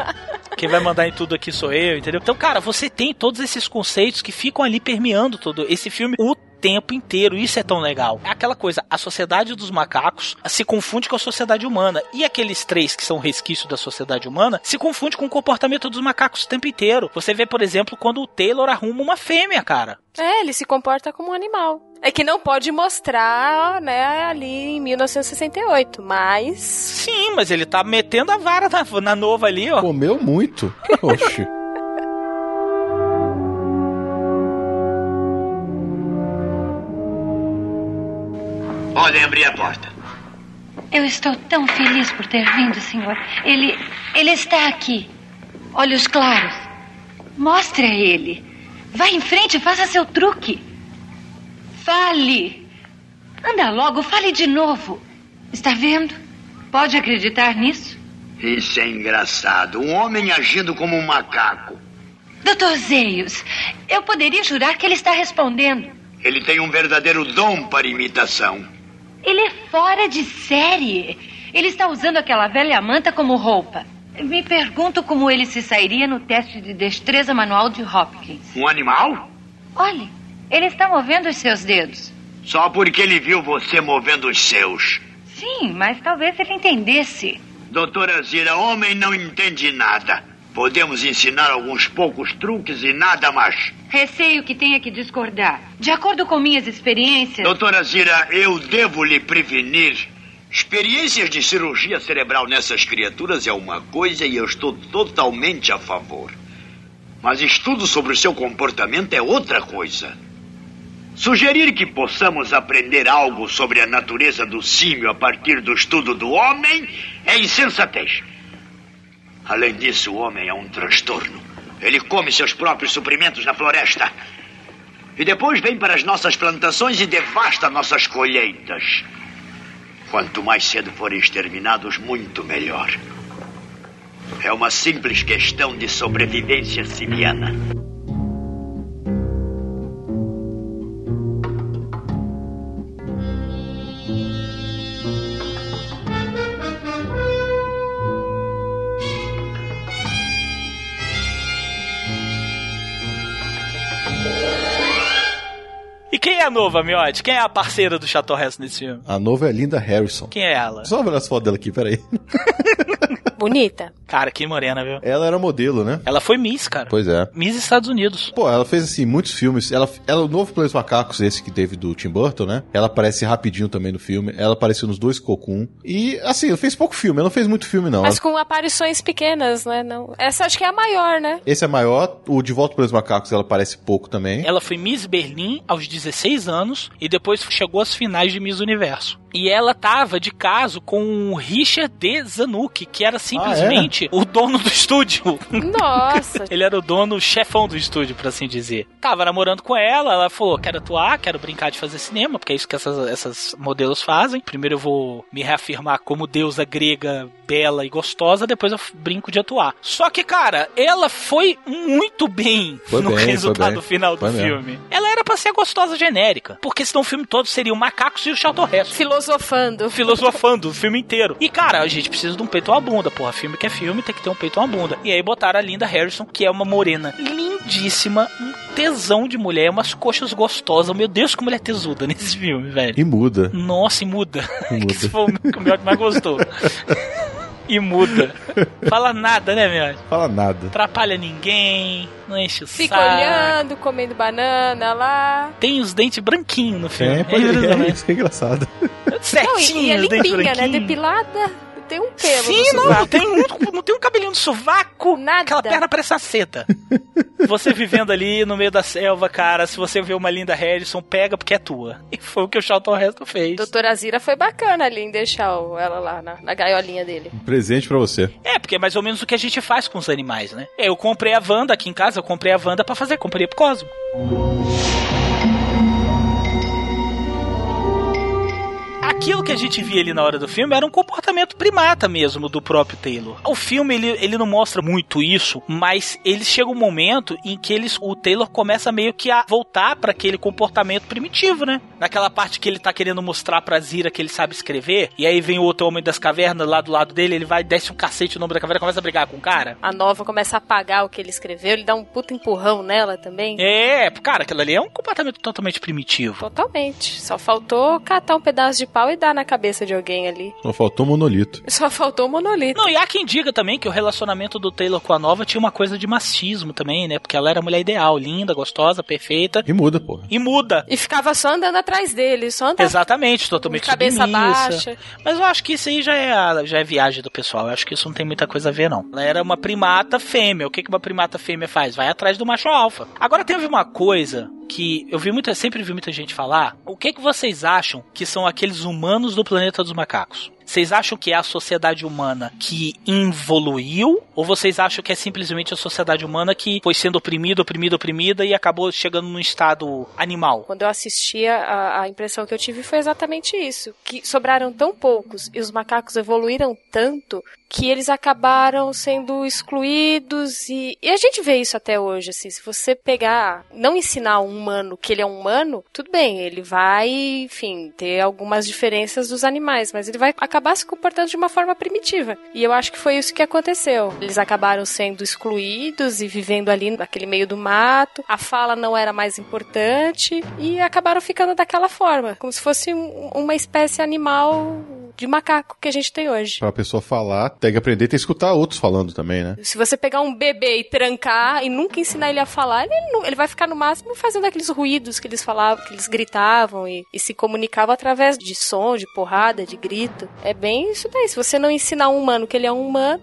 quem vai mandar em tudo aqui sou eu, entendeu? Então, cara, você tem todos esses conceitos que ficam ali permeando todo esse filme o tempo inteiro. Isso é tão legal. É aquela coisa, a sociedade dos macacos se confunde com a sociedade humana. E aqueles três que são resquícios da sociedade humana se confunde com o comportamento dos macacos o tempo inteiro. Você vê, por exemplo, quando o Taylor arruma uma fêmea, cara. É, ele se comporta como um animal. É que não pode mostrar, né, ali em 1968, mas. Sim, mas ele tá metendo a vara na, na nova ali, ó. Comeu muito. Oxi. Podem abrir a porta. Eu estou tão feliz por ter vindo, senhor. Ele. Ele está aqui. Olhos claros. Mostre a ele. Vá em frente e faça seu truque. Fale. Anda logo, fale de novo. Está vendo? Pode acreditar nisso? Isso é engraçado. Um homem agindo como um macaco. Doutor Zeios, eu poderia jurar que ele está respondendo. Ele tem um verdadeiro dom para imitação. Ele é fora de série. Ele está usando aquela velha manta como roupa. Me pergunto como ele se sairia no teste de destreza manual de Hopkins. Um animal? Olhe, ele está movendo os seus dedos. Só porque ele viu você movendo os seus. Sim, mas talvez ele entendesse. Doutora Zira, homem não entende nada. Podemos ensinar alguns poucos truques e nada mais. Receio que tenha que discordar. De acordo com minhas experiências. Doutora Zira, eu devo lhe prevenir. Experiências de cirurgia cerebral nessas criaturas é uma coisa e eu estou totalmente a favor. Mas estudo sobre o seu comportamento é outra coisa. Sugerir que possamos aprender algo sobre a natureza do símio a partir do estudo do homem é insensatez. Além disso, o homem é um transtorno. Ele come seus próprios suprimentos na floresta. E depois vem para as nossas plantações e devasta nossas colheitas. Quanto mais cedo forem exterminados, muito melhor. É uma simples questão de sobrevivência simiana. A nova, Miotti? Quem é a parceira do Chateau Resto nesse filme? A nova é Linda Harrison. Quem é ela? Só ver as fotos dela aqui, peraí. Bonita. Cara, que morena, viu? Ela era modelo, né? Ela foi Miss, cara. Pois é. Miss Estados Unidos. Pô, ela fez, assim, muitos filmes. Ela, ela o novo Planeta Macacos, esse que teve do Tim Burton, né? Ela aparece rapidinho também no filme. Ela apareceu nos dois Cocum. E, assim, ela fez pouco filme. Ela não fez muito filme, não. Mas Ela- com aparições pequenas, né? Não. Essa acho que é a maior, né? Esse é maior. O De Volta para os Macacos, ela aparece pouco também. Ela foi Miss Berlim aos 16 anos e depois chegou às finais de Miss Universo. E ela tava de caso com o Richard D. Zanuck, que era simplesmente o dono do estúdio. Nossa. Ele era o dono, o chefão do estúdio, por assim dizer. Tava namorando com ela, ela falou: quero atuar, quero brincar de fazer cinema, porque é isso que essas, essas modelos fazem. Primeiro eu vou me reafirmar como deusa grega bela e gostosa, depois eu brinco de atuar. Só que, cara, ela foi muito bem Foi no bem, resultado bem. final do Foi mesmo. filme. Ela era pra ser gostosa genérica, porque senão o filme todo seria o Macacos e o Charlton Heston. Filosofando. Filosofando o filme inteiro. E, cara, a gente precisa de um peito ou uma bunda, porra. Filme que é filme, tem que ter um peito ou uma bunda. E aí botaram a Linda Harrison, que é uma morena lindíssima, um tesão de mulher, umas coxas gostosas. Meu Deus, como mulher tesuda nesse filme, velho. E muda. Nossa, e muda. E muda. Esse foi o que o Miotti mais gostou. e muda. Fala nada, né, Miotti? Fala nada. Atrapalha ninguém, não enche o Fica saco. olhando, comendo banana lá. Tem os dentes branquinhos no filme. É, pode é, impressionante. isso que é engraçado. Certinho, Não, e, e é os dentes limpinha, né? branquinhos. Depilada. Tem um pelo Sim, no não, não tem, um, não tem um cabelinho no sovaco. Nada. Aquela perna parece uma seta. Você vivendo ali no meio da selva, cara, se você vê uma linda Harrison, pega porque é tua. E foi o que o Charlton Heston fez. Doutora Zira foi bacana ali em deixar ela lá na, na gaiolinha dele. Um presente pra você. É, porque é mais ou menos o que a gente faz com os animais, né? Eu comprei a Wanda aqui em casa, eu comprei a Wanda pra fazer companhia pro Cosmo. Aquilo que a gente via ali na hora do filme era um comportamento primata mesmo do próprio Taylor. O filme ele, ele não mostra muito isso, mas ele chega um momento em que eles, o Taylor começa meio que a voltar para aquele comportamento primitivo, né? Naquela parte que ele tá querendo mostrar pra Zira que ele sabe escrever, e aí vem o outro homem das cavernas lá do lado dele, ele vai desce um cacete no nome da caverna e começa a brigar com o cara. A nova começa a apagar o que ele escreveu, ele dá um puta empurrão nela também. É, cara, aquilo ali é um comportamento totalmente primitivo. Totalmente. Só faltou catar um pedaço de pau e dar na cabeça de alguém ali. Só faltou um monolito. Só faltou o monolito. Não, e há quem diga também que o relacionamento do Taylor com a nova tinha uma coisa de machismo também, né? Porque ela era a mulher ideal, linda, gostosa, perfeita. E muda, porra. E muda. E ficava só andando atrás dele, só andava Exatamente, totalmente cabeça submissa. baixa. Mas eu acho que isso aí já é, a- já é viagem do pessoal. Eu acho que isso não tem muita coisa a ver, não. Ela era uma primata fêmea. O que, que uma primata fêmea faz? Vai atrás do macho alfa. Agora teve uma coisa que eu vi muita, sempre vi muita gente falar. O que, que vocês acham que são aqueles humanos do planeta dos macacos? Vocês acham que é a sociedade humana que evoluiu? Ou vocês acham que é simplesmente a sociedade humana que foi sendo oprimida, oprimida, oprimida e acabou chegando num estado animal? Quando eu assistia, a, a impressão que eu tive foi exatamente isso. Que sobraram tão poucos e os macacos evoluíram tanto que eles acabaram sendo excluídos e, e a gente vê isso até hoje, assim, se você pegar, não ensinar um humano que ele é um humano, tudo bem, ele vai, enfim, ter algumas diferenças dos animais, mas ele vai acabar se comportando de uma forma primitiva. E eu acho que foi isso que aconteceu. Eles acabaram sendo excluídos e vivendo ali naquele meio do mato, a fala não era mais importante e acabaram ficando daquela forma, como se fosse um- uma espécie animal de macaco que a gente tem hoje. Pra pessoa falar, tem que aprender que escutar outros falando também, né? Se você pegar um bebê e trancar e nunca ensinar ele a falar, ele, não- ele vai ficar no máximo fazendo aqueles ruídos que eles falavam, que eles gritavam e, e se comunicavam através de som, de porrada, de grito. É bem isso daí. Se você não ensinar um humano que ele é um humano,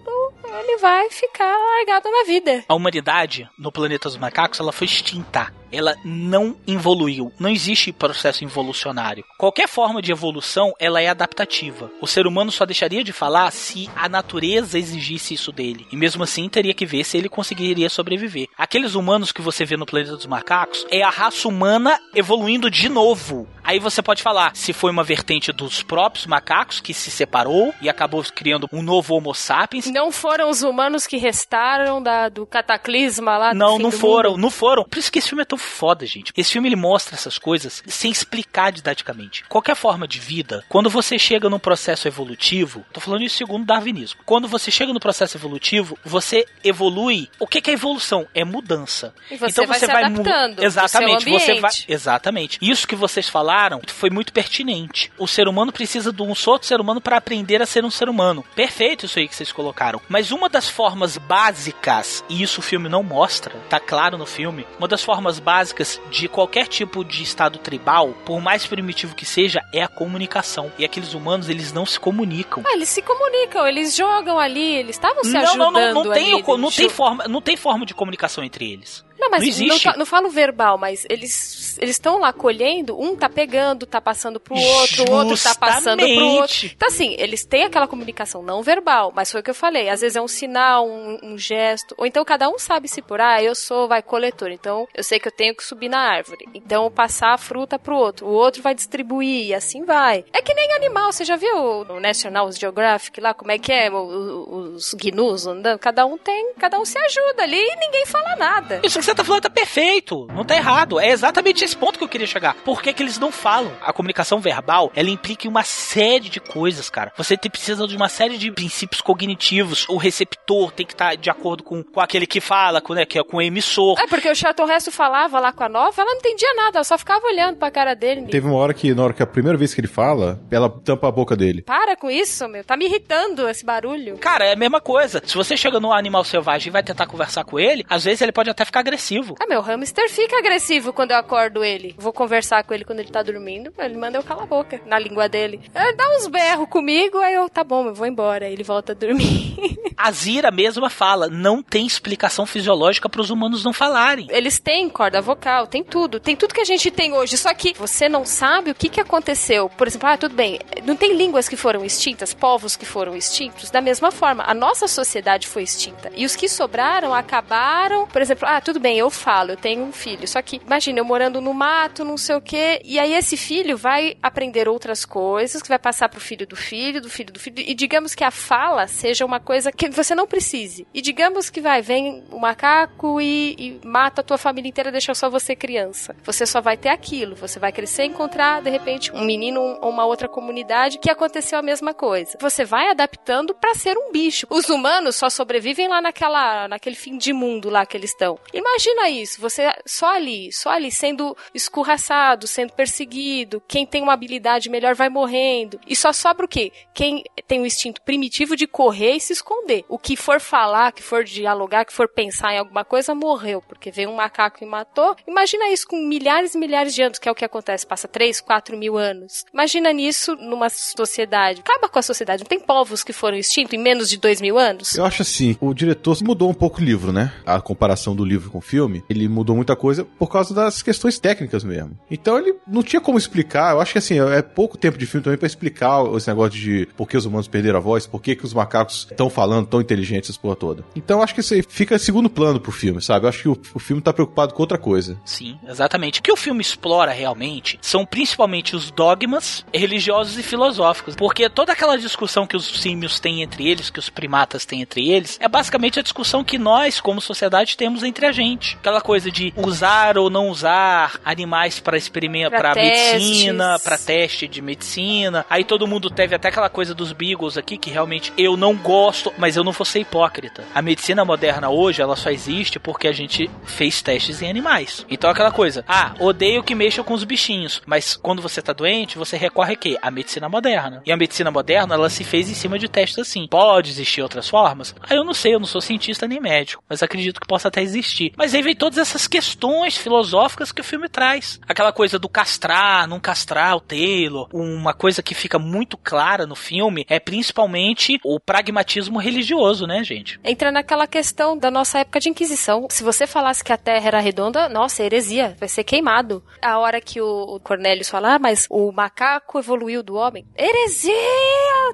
ele vai ficar largado na vida. A humanidade no planeta dos macacos ela foi extinta. Ela não evoluiu. Não existe processo involucionário. Qualquer forma de evolução, ela é adaptativa. O ser humano só deixaria de falar se a natureza exigisse isso dele. E mesmo assim, teria que ver se ele conseguiria sobreviver. Aqueles humanos que você vê no planeta dos macacos é a raça humana evoluindo de novo. Aí você pode falar se foi uma vertente dos próprios macacos que se separou e acabou criando um novo Homo sapiens. Não foram os humanos que restaram da, do cataclisma lá do Não, não foram, mundo? não foram. Por isso que esse filme é tão foda, gente. Esse filme ele mostra essas coisas sem explicar didaticamente. Qualquer forma de vida, quando você chega num processo evolutivo, tô falando isso segundo o darwinismo. Quando você chega no processo evolutivo, você evolui. O que é evolução? É mudança. E você vai se mu- adaptando Exatamente, você vai. Exatamente. Isso que vocês falaram foi muito pertinente. O ser humano precisa de um outro ser humano para aprender a ser um ser humano. Perfeito isso aí que vocês colocaram. Mas uma das formas básicas, e isso o filme não mostra, tá claro no filme, uma das formas básicas de qualquer tipo de estado tribal, por mais primitivo que seja, é a comunicação. E aqueles humanos, eles não se comunicam. Ah, eles se comunicam, eles jogam ali, eles estavam se Não, ajudando não, não, não tem, ali. não, tem forma, não tem forma de comunicação entre eles. Não, mas não não, existe. fa- não falo verbal, mas eles eles estão lá colhendo, um tá pegando, tá passando pro outro, o outro tá passando pro outro. Então assim, eles têm aquela comunicação não verbal, mas foi o que eu falei, às vezes é um sinal, um, um gesto, ou então cada um sabe se por, ah, eu sou, vai, coletor, então eu sei que eu tenho que subir na árvore, então eu passar a fruta pro outro, o outro vai distribuir, e assim vai. É que nem animal, você já viu no National Geographic lá, como é que é, o- o- os gnus andando, cada um tem, cada um se ajuda ali e ninguém fala nada. Isso você tá falando tá perfeito, não tá errado. É exatamente esse ponto que eu queria chegar. Por que, que eles não falam? A comunicação verbal, ela implica em uma série de coisas, cara. Você te- precisa de uma série de princípios cognitivos. O receptor tem que estar de acordo com, com aquele que fala, com, né, que é com o emissor. É porque o Charlton Heston falava lá com a nova, ela não entendia nada, ela só ficava olhando pra cara dele. Teve uma hora que, na hora que a primeira vez que ele fala, ela tampa a boca dele. Para com isso, meu. Tá me irritando esse barulho. Cara, é a mesma coisa. Se você chega num animal selvagem e vai tentar conversar com ele, às vezes ele pode até ficar agressivo. Ah, meu hamster fica agressivo quando eu acordo ele. Vou conversar com ele quando ele tá dormindo. Ele manda eu calar a boca na língua dele. Ele dá uns berros comigo, aí eu, tá bom, eu vou embora. Aí ele volta a dormir. A Zira mesma fala, não tem explicação fisiológica para os humanos não falarem. Eles têm corda vocal, tem tudo. Tem tudo que a gente tem hoje. Só que você não sabe o que, que aconteceu. Por exemplo, ah, tudo bem. Não tem línguas que foram extintas, povos que foram extintos. Da mesma forma, a nossa sociedade foi extinta. E os que sobraram acabaram. Por exemplo, ah, tudo bem, eu falo, eu tenho um filho. Só que, imagina, eu morando no mato, não sei o quê. E aí esse filho vai aprender outras coisas, que vai passar pro filho do filho, do filho do filho. E digamos que a fala seja uma coisa que você não precise. E digamos que vai, vem o macaco e, e mata a tua família inteira, deixa só você criança. Você só vai ter aquilo. Você vai crescer e encontrar, de repente, um menino ou uma outra comunidade que aconteceu a mesma coisa. Você vai adaptando pra ser um bicho. Os humanos só sobrevivem lá naquela, naquele fim de mundo lá que eles estão. Imagina isso, você só ali, só ali sendo escorraçado, sendo perseguido, quem tem uma habilidade melhor vai morrendo. E só sobra o quê? Quem tem o instinto primitivo de correr e se esconder. O que for falar, que for dialogar, que for pensar em alguma coisa, morreu, porque veio um macaco e matou. Imagina isso com milhares e milhares de anos, que é o que acontece, passa 3, 4 mil anos. Imagina nisso numa sociedade. Acaba com a sociedade. Não tem povos que foram extintos em menos de 2 mil anos? Eu acho assim, o diretor mudou um pouco o livro, né? A comparação do livro com o filme, ele mudou muita coisa por causa das questões técnicas mesmo. Então ele não tinha como explicar, eu acho que assim, é pouco tempo de filme também pra explicar esse negócio de por que os humanos perderam a voz, por que, que os macacos estão falando tão inteligentes essa porra toda. Então eu acho que isso aí fica segundo plano pro filme, sabe? Eu acho que o, o filme tá preocupado com outra coisa. Sim, exatamente. O que o filme explora realmente são principalmente os dogmas religiosos e filosóficos. Porque toda aquela discussão que os símios têm entre eles, que os primatas têm entre eles, é basicamente a discussão que nós, como sociedade, temos entre a gente. Aquela coisa de usar ou não usar animais para experimento, Pra para medicina, para teste de medicina. Aí todo mundo teve até aquela coisa dos beagles aqui, que realmente eu não gosto, mas eu não vou ser hipócrita. A medicina moderna hoje, ela só existe porque a gente fez testes em animais. Então aquela coisa, ah, odeio que mexam com os bichinhos, mas quando você tá doente, você recorre a quê? A medicina moderna. E a medicina moderna, ela se fez em cima de testes assim. Pode existir outras formas? Ah, eu não sei, eu não sou cientista nem médico, mas acredito que possa até existir. Mas aí vem todas essas questões filosóficas que o filme traz. Aquela coisa do castrar, não castrar o Taylor. Uma coisa que fica muito clara no filme é principalmente o pragmatismo religioso, né, gente? Entra naquela questão da nossa época de Inquisição. Se você falasse que a Terra era redonda, nossa, heresia, vai ser queimado. A hora que o Cornelius fala, ah, mas o macaco evoluiu do homem. Heresia!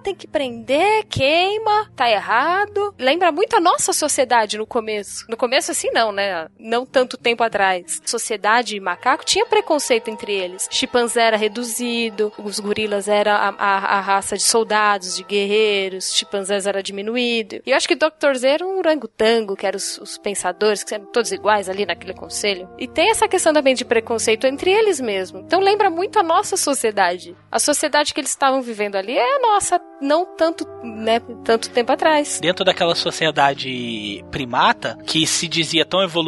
Tem que prender, queima, tá errado. Lembra muito a nossa sociedade no começo. No começo, assim, não, né? Não tanto tempo atrás. Sociedade e macaco tinha preconceito entre eles. Chimpanzé era reduzido, os gorilas era a, a- a raça de soldados, de guerreiros, chimpanzés era diminuído. E eu acho que Dr. Z era um orangotango, que eram os, os pensadores, que eram todos iguais ali naquele conselho. E tem essa questão também de preconceito entre eles mesmo. Então lembra muito a nossa sociedade. A sociedade que eles estavam vivendo ali é a nossa, não tanto, né, tanto tempo atrás. Dentro daquela sociedade primata, que se dizia tão evoluída,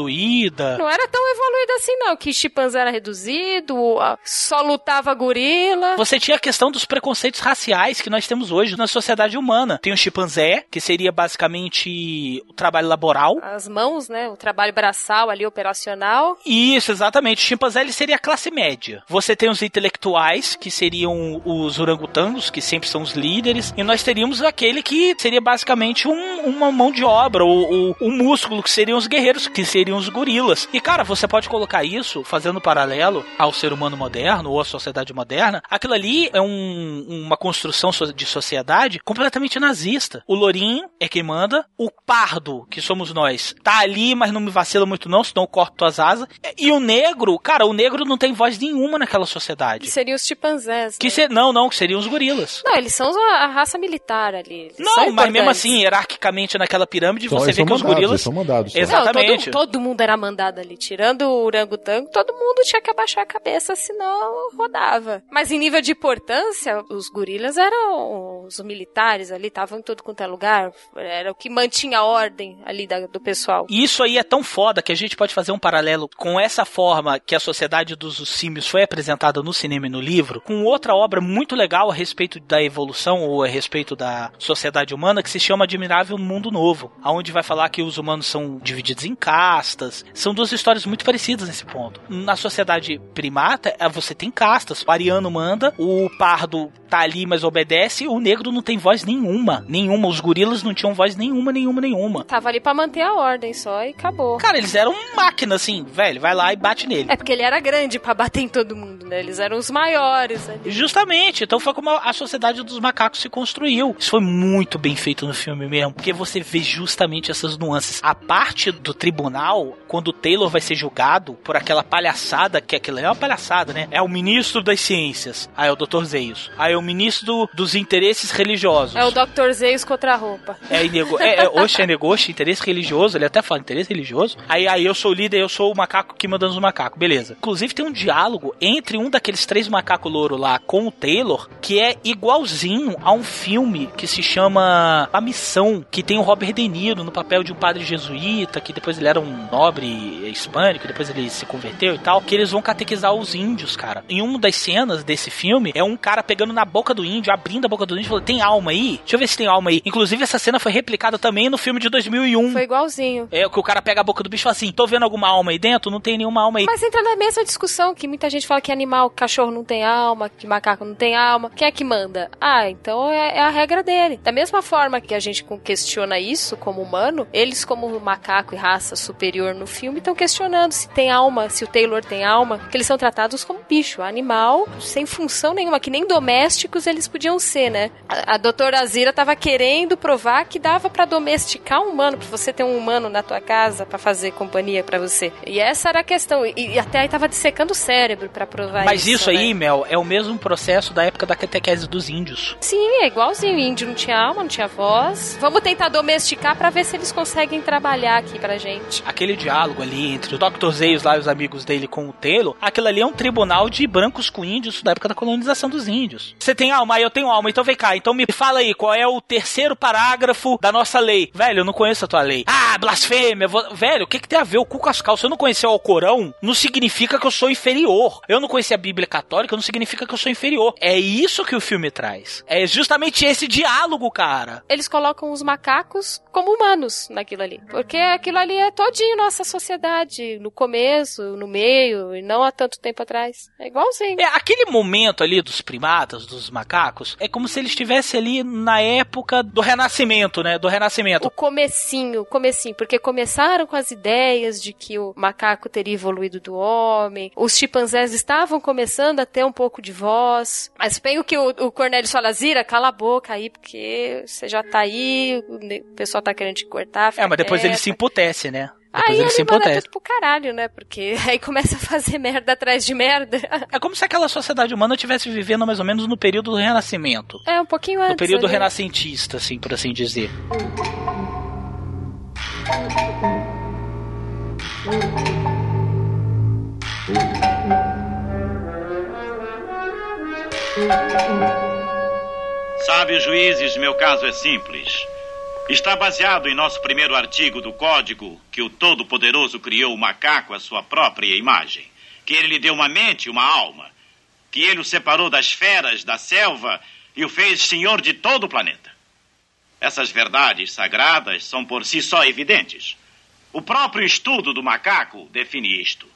Não era tão evoluído assim, não. Que chimpanzé era reduzido, só lutava gorila. Você tinha a questão dos preconceitos raciais que nós temos hoje na sociedade humana. Tem o chimpanzé, que seria basicamente o trabalho laboral. As mãos, né? O trabalho braçal ali, operacional. Isso, exatamente. O chimpanzé ele seria a classe média. Você tem os intelectuais, que seriam os orangotangos, que sempre são os líderes. E nós teríamos aquele que seria basicamente um- uma mão de obra, ou o músculo, que seriam os guerreiros, que seriam os gorilas. E cara, você pode colocar isso, fazendo paralelo ao ser humano moderno, ou à sociedade moderna. Aquilo ali é um- uma construção de sociedade completamente nazista. O lourinho é quem manda, o pardo, que somos nós, tá ali, mas não me vacila muito não, senão eu corto tuas asas. E o negro, cara, o negro não tem voz nenhuma naquela sociedade. Que seriam os chimpanzés. Que ser, não, não, que seriam os gorilas. Não, eles são a raça militar ali. Eles Não, mas mesmo assim, hierarquicamente naquela pirâmide, Só você vê que os mandados, gorilas. eles são mandados. Exatamente. Não, todo, todo mundo era mandado ali. Tirando o orangotango, todo mundo tinha que abaixar a cabeça, senão rodava. Mas em nível de importância, os gorilas eram os militares ali, estavam em todo quanto é lugar. Era o que mantinha a ordem ali da- do pessoal. E isso aí é tão foda que a gente pode fazer um paralelo com essa forma que a Sociedade dos Símios foi apresentada no cinema e no livro, com outra obra muito legal a respeito da evolução ou a respeito da sociedade humana que se chama Admirável Mundo Novo, aonde vai falar que os humanos são divididos em castas. São duas histórias muito parecidas nesse ponto. Na sociedade primata, eh, você tem castas. O ariano manda, o pardo tá ali, mas obedece, o negro não tem voz nenhuma. Nenhuma. Os gorilas não tinham voz nenhuma, nenhuma, nenhuma. Tava ali pra manter a ordem só e acabou. Cara, eles eram máquina, assim, velho, vai lá e bate nele. É porque ele era grande pra bater em todo mundo, né? Eles eram os maiores ali. Justamente, então foi como a sociedade dos macacos se construiu. Isso foi muito bem feito no filme mesmo, porque você vê justamente essas nuances. A parte do tribunal, legal quando o Taylor vai ser julgado por aquela palhaçada, que aquilo é uma palhaçada, né? É o ministro das ciências, aí é o Dr. Zeios. Aí é o ministro dos interesses religiosos. É o Dr. Zeus contra a roupa. É, nego... é, é oxe, é negócio, interesse religioso, ele até fala interesse religioso. Aí, aí eu sou o líder, eu sou o macaco que manda nos macacos, beleza. Inclusive tem um diálogo entre um daqueles três macacos louro lá com o Taylor, que é igualzinho a um filme que se chama A Missão, que tem o Robert De Niro no papel de um padre jesuíta, que depois ele era um nobre hispânico, depois ele se converteu e tal, que eles vão catequizar os índios, cara. Em uma das cenas desse filme, é um cara pegando na boca do índio, abrindo a boca do índio e falando, tem alma aí? Deixa eu ver se tem alma aí. Inclusive, essa cena foi replicada também no filme de 2001. Foi igualzinho. É, que o cara pega a boca do bicho e fala assim, tô vendo alguma alma aí dentro? Não tem nenhuma alma aí. Mas entra na mesma discussão que muita gente fala que animal, cachorro não tem alma, que macaco não tem alma. Quem é que manda? Ah, então é, é a regra dele. Da mesma forma que a gente questiona isso como humano, eles como macaco e raça superior no filme estão questionando se tem alma, se o Taylor tem alma, que eles são tratados como bicho, animal sem função nenhuma, que nem domésticos eles podiam ser, né? A, a doutora Azira tava querendo provar que dava pra domesticar um humano, pra você ter um humano na tua casa pra fazer companhia pra você. E essa era a questão. E, e até aí tava dissecando o cérebro pra provar Mas isso. isso aí, né? Mel, é o mesmo processo da época da catequese dos índios. Sim, é igualzinho. O índio não tinha alma, não tinha voz. Vamos tentar domesticar pra ver se eles conseguem trabalhar aqui pra gente. Aquele diálogo ali entre o Dr. Zeios lá e os amigos dele com o Taylor, aquilo ali é um tribunal de brancos com índios da época da colonização dos índios. Você tem alma, aí eu tenho alma, então vem cá. Então me fala aí, qual é o terceiro parágrafo da nossa lei? Velho, eu não conheço a tua lei. Ah, blasfêmia. vou- Velho, o que, que tem a ver o cu com as calças? Eu não conhecer o Alcorão, não significa que eu sou inferior. Eu não conhecer a Bíblia Católica, não significa que eu sou inferior. É isso que o filme traz. É justamente esse diálogo, cara. Eles colocam os macacos como humanos naquilo ali. Porque aquilo ali é todinho nossa sociedade. No começo, no meio, e não há tanto tempo atrás. É igualzinho. É, aquele momento ali dos primatas, dos macacos, é como se ele estivesse ali na época do renascimento, né? Do renascimento. O comecinho, comecinho, porque começaram com as ideias de que o macaco teria evoluído do homem, os chimpanzés estavam começando a ter um pouco de voz, mas bem o que o, o Cornélio fala, Zira, cala a boca aí, porque você já tá aí, o pessoal tá querendo te cortar. É, mas depois ele fica se emputece, né? Depois Aí ele se manda emputece. tudo pro caralho, né? Porque aí começa a fazer merda atrás de merda. É como se aquela sociedade humana estivesse vivendo mais ou menos no período do renascimento. É, um pouquinho antes. No período ali. renascentista, assim, por assim dizer. Sabe, juízes, meu caso é simples. Está baseado em nosso primeiro artigo do Código que o Todo-Poderoso criou o macaco à sua própria imagem, que ele lhe deu uma mente e uma alma, que ele o separou das feras da selva e o fez senhor de todo o planeta. Essas verdades sagradas são por si só evidentes. O próprio estudo do macaco define isto.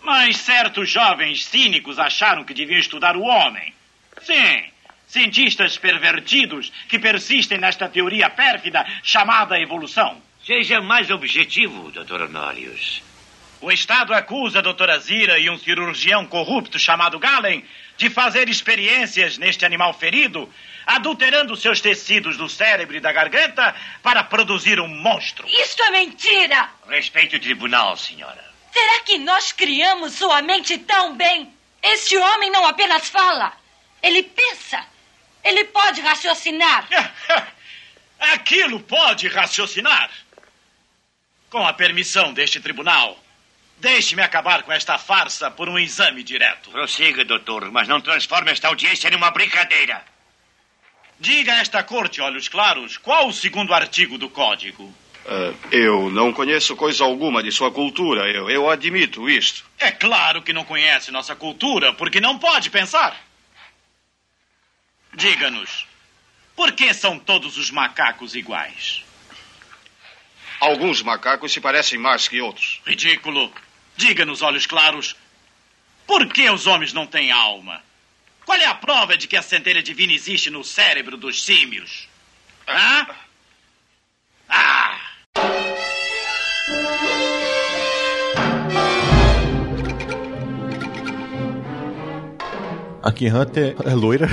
Mas certos jovens cínicos acharam que deviam estudar o homem. Sim, cientistas pervertidos que persistem nesta teoria pérfida chamada evolução. Seja mais objetivo, Dr. Honorius. O Estado acusa a doutora Zira e um cirurgião corrupto chamado Galen de fazer experiências neste animal ferido, adulterando seus tecidos do cérebro e da garganta para produzir um monstro. Isto é mentira! Respeite o tribunal, senhora. Será que nós criamos sua mente tão bem? Este homem não apenas fala, ele pensa. Ele pode raciocinar. Aquilo pode raciocinar. Com a permissão deste tribunal, deixe-me acabar com esta farsa por um exame direto. Prossiga, doutor, mas não transforme esta audiência numa brincadeira. Diga a esta corte, olhos claros, qual o segundo artigo do código? Ah, eu não conheço coisa alguma de sua cultura, eu, eu admito isto. É claro que não conhece nossa cultura, porque não pode pensar. Diga-nos, por que são todos os macacos iguais? Alguns macacos se parecem mais que outros. Ridículo. Diga-nos, olhos claros, por que os homens não têm alma? Qual é a prova de que a centelha divina existe no cérebro dos símios? Hã? Ah! A Kim Hunter é loira.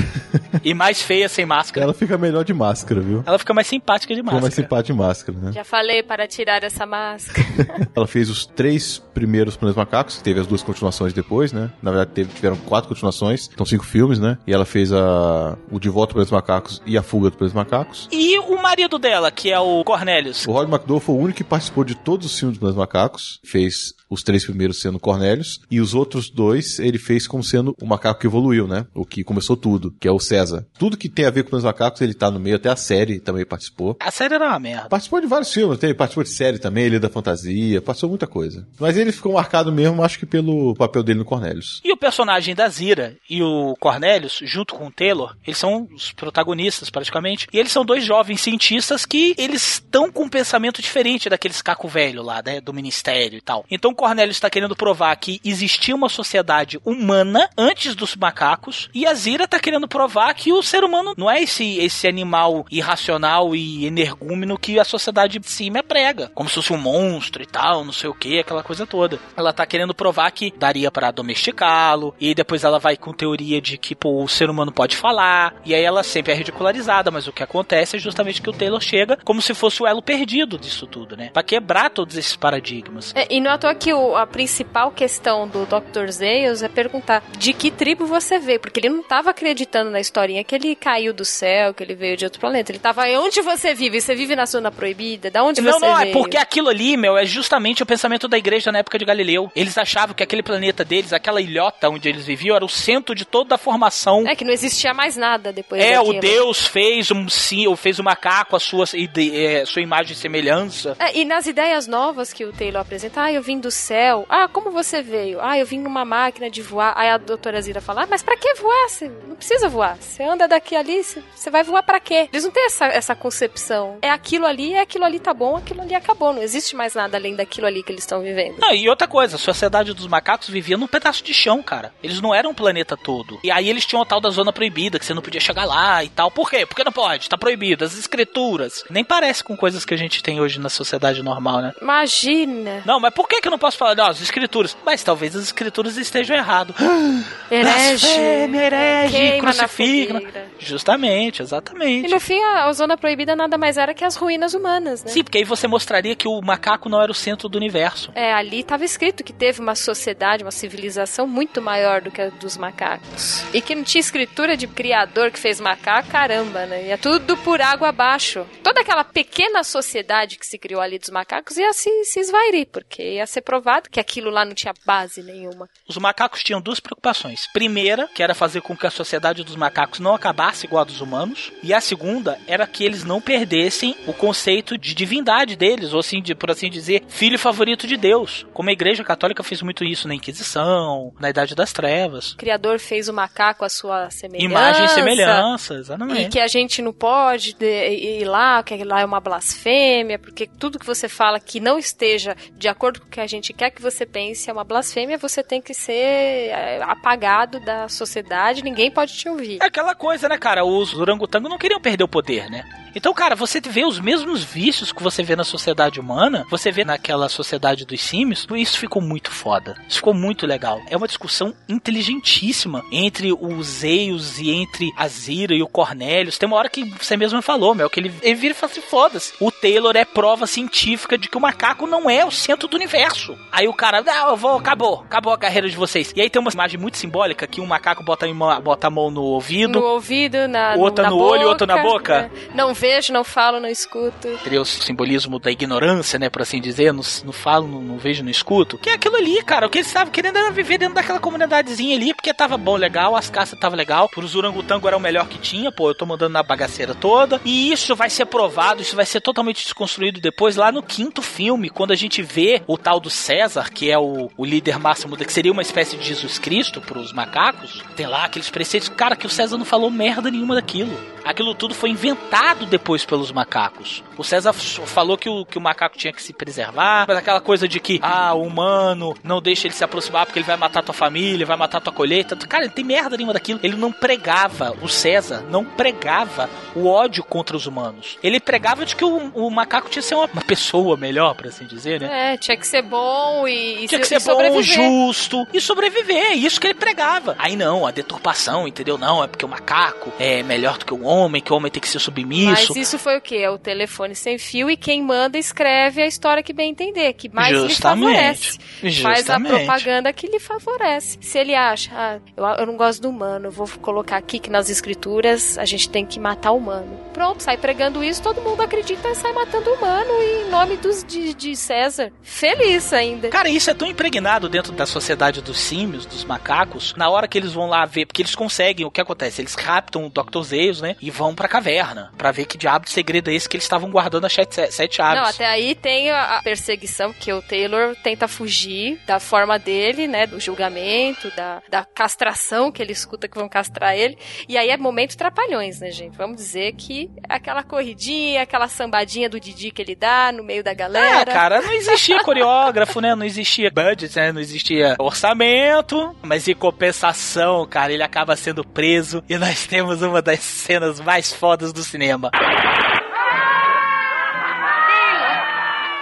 E mais feia sem máscara. Ela fica melhor de máscara, viu? Ela fica mais simpática de Fica máscara. mais simpática de máscara, né? Já falei para tirar essa máscara. Ela fez os três primeiros Planetas Macacos, que teve as duas continuações depois, né? Na verdade, teve, tiveram quatro continuações, então cinco filmes, né? E ela fez a, o De Volta para os Macacos e a Fuga dos Planetas Macacos. E o marido dela, que é o Cornelius. O Rod McDowell foi o único que participou de todos os filmes dos Planetas Macacos, fez os três primeiros sendo Cornelius, e os outros dois ele fez como sendo o macaco que evoluiu, né? O que começou tudo, que é o César. Tudo que tem a ver com os macacos, ele tá no meio, até a série também participou. A série era uma merda. Participou de vários filmes, tem, participou de série também, ele da fantasia, passou muita coisa. Mas ele ficou marcado mesmo, acho que pelo papel dele no Cornelius. E o personagem da Zira e o Cornelius, junto com o Taylor, eles são os protagonistas praticamente. E eles são dois jovens cientistas que eles estão com um pensamento diferente daqueles caco velho lá, né, do ministério e tal. Então Cornelius está querendo provar que existia uma sociedade humana antes dos macacos e a Zira está querendo provar que o ser humano não é esse, esse animal irracional e energúmeno que a sociedade de cima prega, como se fosse um monstro e tal, não sei o que, aquela coisa toda. Ela tá querendo provar que daria para domesticá-lo, e depois ela vai com teoria de que pô, o ser humano pode falar, e aí ela sempre é ridicularizada, mas o que acontece é justamente que o Taylor chega como se fosse o elo perdido disso tudo, né? Pra quebrar todos esses paradigmas. É, e não à toa que o- a principal questão do Dr. Zeus é perguntar de que tribo você veio, porque ele não tava acreditando na historinha que ele caiu do céu, que ele veio de outro planeta. Ele tava, onde você vive? Você vive na zona proibida? Da onde não, você não, veio? é porque aquilo ali, meu, é justamente o pensamento da igreja na época de Galileu. Eles achavam que aquele planeta deles, aquela ilhota onde eles viviam, era o centro de toda a formação. É que não existia mais nada depois É, daquilo. o Deus fez um sim, ou fez o macaco a sua, é, sua imagem e semelhança. É, e nas ideias novas que o Taylor apresenta, ah, eu vim do céu. Ah, como você veio? Ah, eu vim numa máquina de voar. Aí a doutora Zira fala, ah, mas pra que voar? Você não precisa voar. Você anda daqui ali, você- vai voar pra quê? Eles não têm essa, essa concepção. É aquilo ali, é aquilo ali tá bom, aquilo ali acabou. Não existe mais nada além daquilo ali que eles estão vivendo. Não, e outra coisa, a sociedade dos macacos vivia num pedaço de chão, cara. Eles não eram o planeta todo. E aí eles tinham o tal da zona proibida, que você não podia chegar lá e tal. Por quê? Porque não pode, tá proibido. As escrituras. Nem parece com coisas que a gente tem hoje na sociedade normal, né? Imagina. Não, mas por que que não posso falar? Não, as escrituras. Mas talvez as escrituras estejam errado. Herege. Herege, crucifica. Justamente, E exatamente. no fim, a, a zona proibida nada mais era que as ruínas humanas, né? Sim, porque aí você mostraria que o macaco não era o centro do universo. É, ali estava escrito que teve uma sociedade, uma civilização muito maior do que a dos macacos. E que não tinha escritura de criador que fez macaco, caramba, né? Ia tudo por água abaixo. Toda aquela pequena sociedade que se criou ali dos macacos ia se, se esvairir, porque ia ser provado que aquilo lá não tinha base nenhuma. Os macacos tinham duas preocupações. Primeira, que era fazer com que a sociedade dos macacos não acabasse igual a dos humanos. E a segunda era que eles não perdessem o conceito de divindade deles, ou assim, de, por assim dizer, filho favorito de Deus. Como a igreja católica fez muito isso na Inquisição, na Idade das Trevas. O criador fez o macaco à sua semelhança. Imagem e semelhança, exatamente. E que a gente não pode de- ir lá, que lá é uma blasfêmia, porque tudo que você fala que não esteja de acordo com o que a gente quer que você pense é uma blasfêmia, você tem que ser é, apagado da sociedade, ninguém pode te ouvir. É aquela coisa, né, cara? Os orangotangos não queriam perder o poder, né? Então, cara, você vê os mesmos vícios que você vê na sociedade humana, você vê naquela sociedade dos símios, isso ficou muito foda. Isso ficou muito legal. É uma discussão inteligentíssima entre os Eios e entre a Zira e o Cornelius. Tem uma hora que você mesmo falou, meu, que ele, ele vira e fala assim, foda-se. O Taylor é prova científica de que o macaco não é o centro do universo. Aí o cara, não, eu vou, acabou, acabou a carreira de vocês. E aí tem uma imagem muito simbólica que um macaco bota, uma- bota a mão no ouvido, No ouvido, na, outra na no olho boca, outra na boca. né? Não vejo, não falo, não escuto. Seria o simbolismo da ignorância, né, por assim dizer, não, não falo, não, não vejo, não escuto. Que é aquilo ali, cara, o que eles estavam querendo era viver dentro daquela comunidadezinha ali, porque tava bom, legal, as caças tava legal, pros orangotango era o melhor que tinha, pô, eu tô mandando na bagaceira toda, e isso vai ser provado, isso vai ser totalmente desconstruído depois, lá no quinto filme, quando a gente vê o tal do César, que é o, o líder máximo, que seria uma espécie de Jesus Cristo pros macacos, tem lá aqueles preceitos, cara, que o César não falou merda nenhuma daquilo. Aquilo tudo foi inventado depois pelos macacos. O César falou que o, que o macaco tinha que se preservar, mas aquela coisa de que, ah, o humano não deixa ele se aproximar porque ele vai matar tua família, vai matar tua colheita. Cara, tem merda nenhuma daquilo. Ele não pregava, o César não pregava o ódio contra os humanos. Ele pregava de que o, o macaco tinha que ser uma, uma pessoa melhor, por assim dizer, né? É, tinha que ser bom e, e Tinha que ser bom, justo e sobreviver. Isso que ele pregava. Aí não, a deturpação, entendeu? Não, é porque o macaco é melhor do que o homem, que o homem tem que ser submisso. Mas isso foi o quê? É o telefone sem fio e quem manda escreve a história que bem entender, que mais lhe Justamente. favorece. Faz a Justamente. propaganda que lhe favorece. Se ele acha, ah, eu, eu não gosto do humano, vou colocar aqui que nas escrituras a gente tem que matar o humano. Pronto, sai pregando isso, todo mundo acredita e sai matando o humano e em nome dos, de, de César. Feliz ainda. Cara, isso é tão impregnado dentro da sociedade dos símios, dos macacos, na hora que eles vão lá ver, porque eles conseguem, o que acontece? Eles raptam o Dr. Zeus, né? E vão pra caverna, pra ver que diabo de segredo é esse que eles estavam guardando as sete, sete chaves. Não, até aí tem a a perseguição, que o Taylor tenta fugir da forma dele, né? Do julgamento, da, da castração que ele escuta que vão castrar ele. E aí é momento trapalhões, né, gente? Vamos dizer que aquela corridinha, aquela sambadinha do Didi que ele dá no meio da galera. É, cara, não existia coreógrafo, né? Não existia budget, né? Não existia orçamento. Mas em compensação, cara, ele acaba sendo preso e nós temos uma das cenas mais fodas do cinema.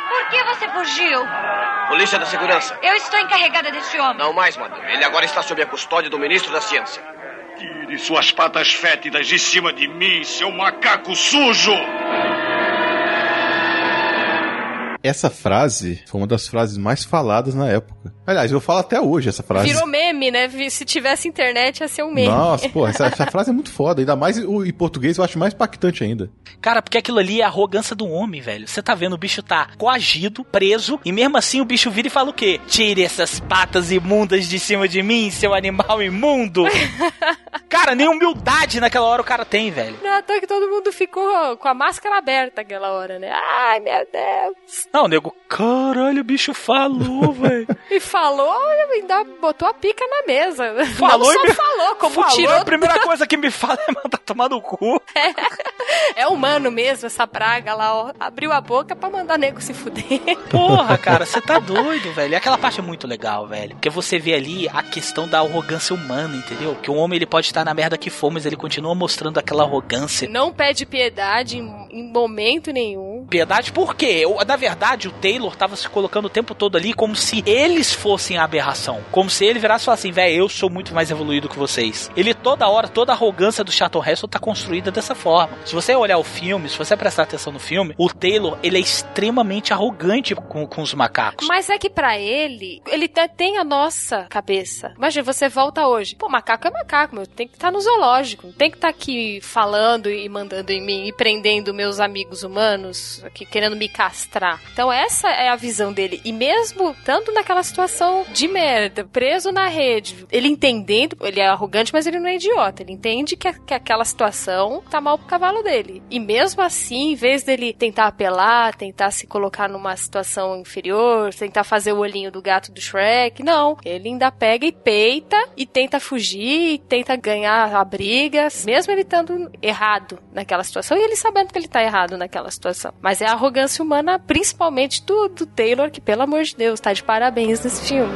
Por que você fugiu? Polícia da Segurança. Eu estou encarregada desse homem. Não mais, madame. Ele agora está sob a custódia do ministro da Ciência. Tire suas patas fétidas de cima de mim, seu macaco sujo! Essa frase foi uma das frases mais faladas na época. Aliás, eu falo até hoje essa frase. Virou meme, né? Se tivesse internet ia ser um meme. Nossa, pô, essa, essa frase é muito foda. Ainda mais o- em português eu acho mais impactante ainda. Cara, porque aquilo ali é a arrogância do homem, velho. Você tá vendo, o bicho tá coagido, preso, e mesmo assim o bicho vira e fala o quê? Tire essas patas imundas de cima de mim, seu animal imundo. cara, nem humildade naquela hora o cara tem, velho. Não, até que todo mundo ficou com a máscara aberta aquela hora, né? Ai, meu Deus. Não, o nego, caralho, o bicho falou, velho. E falou e ainda botou a pica na mesa. Falou Não e só me- falou, como falou, tirou. a primeira coisa que me fala é mandar tomar no cu. É humano mesmo essa praga lá, ó. Abriu a boca pra mandar nego se fuder. Porra, cara, você tá doido, velho. E Aquela parte é muito legal, velho. Porque você vê ali a questão da arrogância humana, entendeu? Que o homem ele pode estar na merda que for, mas ele continua mostrando aquela arrogância. Não pede piedade em, em momento nenhum. Piedade por quê? Eu- Na verdade, o Taylor tava se colocando o tempo todo ali como se eles fossem a aberração. Como se ele virasse e falasse assim, velho, eu sou muito mais evoluído que vocês. Ele toda hora, toda a arrogância do Charlton Heston tá construída dessa forma. Se você olhar o filme, se você prestar atenção no filme, o Taylor, ele é extremamente arrogante com, com os macacos. Mas é que pra ele, ele te- tem a nossa cabeça. Imagina, você volta hoje. Pô, macaco é macaco, meu. Tem estar no zoológico. Não tem que estar aqui falando e mandando em mim e prendendo meus amigos humanos, aqui querendo me castrar. Então essa é a visão dele. E mesmo estando naquela situação de merda, preso na rede, ele entendendo, ele é arrogante, mas ele não é idiota. Ele entende que, que aquela situação tá mal pro cavalo dele. E mesmo assim, em vez dele tentar apelar, tentar se colocar numa situação inferior, tentar fazer o olhinho do gato do Shrek, não. Ele ainda pega e peita e tenta fugir, e tenta ganhar a briga, mesmo ele estando errado naquela situação e ele sabendo que ele tá errado naquela situação. Mas é a arrogância humana, principalmente do, do Taylor, que pelo amor de Deus, tá de parabéns nesse filme.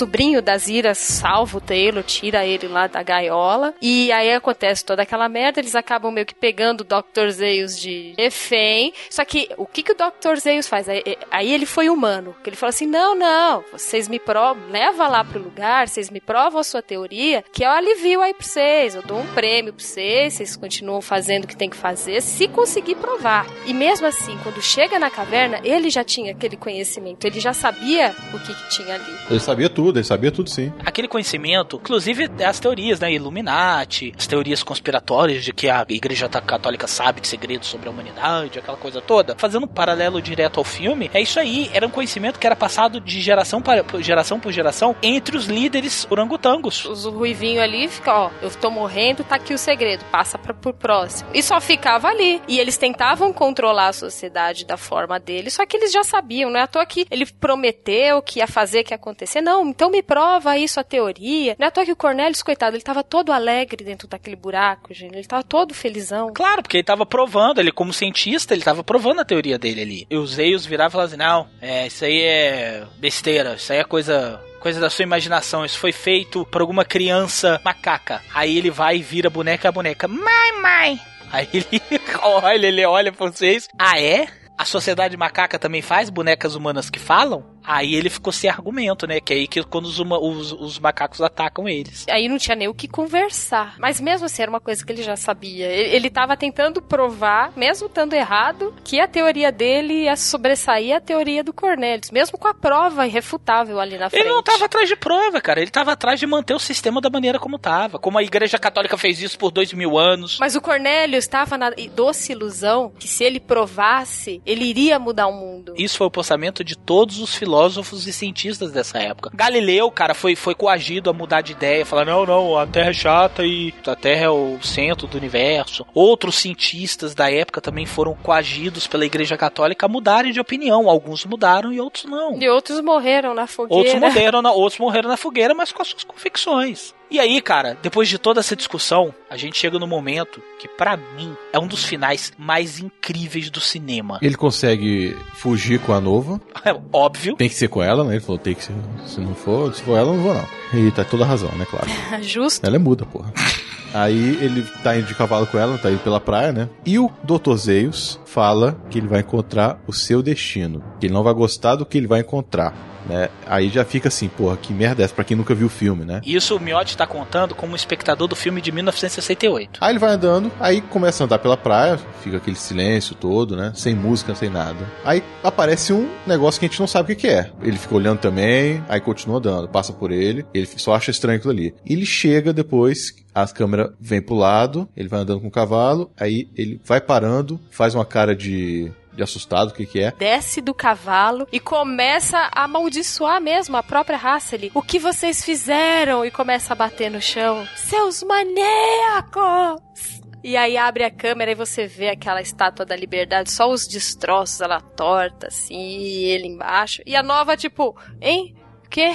Sobrinho da Zira salva o Taylor, tira ele lá da gaiola. E aí acontece toda aquela merda. Eles acabam meio que pegando o Dr. Zeus de refém. Só que o que, que o Dr. Zeus faz? Aí, aí ele foi humano. Ele falou assim: não, não, vocês me provam, leva lá pro lugar, vocês me provam a sua teoria, que eu alivio aí pra vocês. Eu dou um prêmio pra vocês, vocês continuam fazendo o que tem que fazer, se conseguir provar. E mesmo assim, quando chega na caverna, ele já tinha aquele conhecimento, ele já sabia o que, que tinha ali. Ele sabia tudo, ele sabia tudo sim. Aquele conhecimento, inclusive as teorias, né? Illuminati, as teorias conspiratórias de que a Igreja Católica sabe de segredos sobre a humanidade, aquela coisa toda. Fazendo um paralelo direto ao filme, é isso aí. Era um conhecimento que era passado de geração para geração por geração entre os líderes orangotangos. Os ruivinho ali fica, ó, eu tô morrendo, tá aqui o segredo, passa para pro próximo. E só ficava ali. E eles tentavam controlar a sociedade da forma deles, só que eles já sabiam, não é à toa que ele prometeu que ia fazer que ia acontecer. Não, então me prova isso a teoria. Não é à toa que o Cornelius, coitado, ele tava todo alegre dentro daquele buraco, gente. Ele tava todo felizão. Claro, porque ele tava provando, ele como cientista, ele tava provando a teoria dele ali. E os Eios e falavam assim, não, é, isso aí é besteira, isso aí é coisa coisa da sua imaginação. Isso foi feito por alguma criança macaca. Aí ele vai e vira boneca a boneca. Mãe, mãe. Aí ele olha, ele olha pra vocês. Ah, é? A sociedade macaca também faz bonecas humanas que falam? Aí ele ficou sem argumento, né? Que é aí que quando os, os, os, macacos atacam eles. Aí não tinha nem o que conversar. Mas mesmo assim era uma coisa que ele já sabia. Ele, ele tava tentando provar, mesmo estando errado, que a teoria dele ia sobressair a teoria do Cornelius. Mesmo com a prova irrefutável ali na frente. Ele não tava atrás de prova, cara. Ele tava atrás de manter o sistema da maneira como tava. Como a igreja católica fez isso por dois mil anos. Mas o Cornelius estava na doce ilusão que se ele provasse, ele iria mudar o mundo. Isso foi o pensamento de todos os filósofos filósofos e cientistas dessa época. Galileu, cara, foi, foi coagido a mudar de ideia, falar: não, não, a Terra é chata e a Terra é o centro do universo. Outros cientistas da época também foram coagidos pela Igreja Católica a mudarem de opinião. Alguns mudaram e outros não. E outros morreram na fogueira. Outros morreram na, outros morreram na fogueira, mas com as suas convicções. E aí, cara, depois de toda essa discussão, a gente chega no momento que, para mim, é um dos finais mais incríveis do cinema. Ele consegue fugir com a nova. É óbvio. Tem que ser com ela, né? Ele falou, tem que ser. Se não for, se for ela, não vou não. E tá toda razão, né? Claro. Justo. Ela é muda, porra. Aí ele tá indo de cavalo com ela, tá indo pela praia, né? E o Dr. Zeus fala que ele vai encontrar o seu destino. Que ele não vai gostar do que ele vai encontrar né? Aí já fica assim, porra, que merda é essa pra quem nunca viu o filme, né? Isso o Miotti tá contando como espectador do filme de 1968. Aí ele vai andando, aí começa a andar pela praia, fica aquele silêncio todo, né? Sem música, sem nada. Aí aparece um negócio que a gente não sabe o que, é. Ele fica olhando também, aí continua andando, passa por ele, ele só acha estranho aquilo ali. Ele chega depois, as câmeras vêm pro lado, ele vai andando com o cavalo, aí ele vai parando, faz uma cara de de assustado, o que que é? Desce do cavalo e começa a amaldiçoar mesmo a própria raça ali. O que vocês fizeram? E começa a bater no chão. Seus maníacos! E aí abre a câmera e você vê aquela estátua da liberdade, só os destroços, ela torta, assim, e ele embaixo. E a nova, tipo, hein? O quê?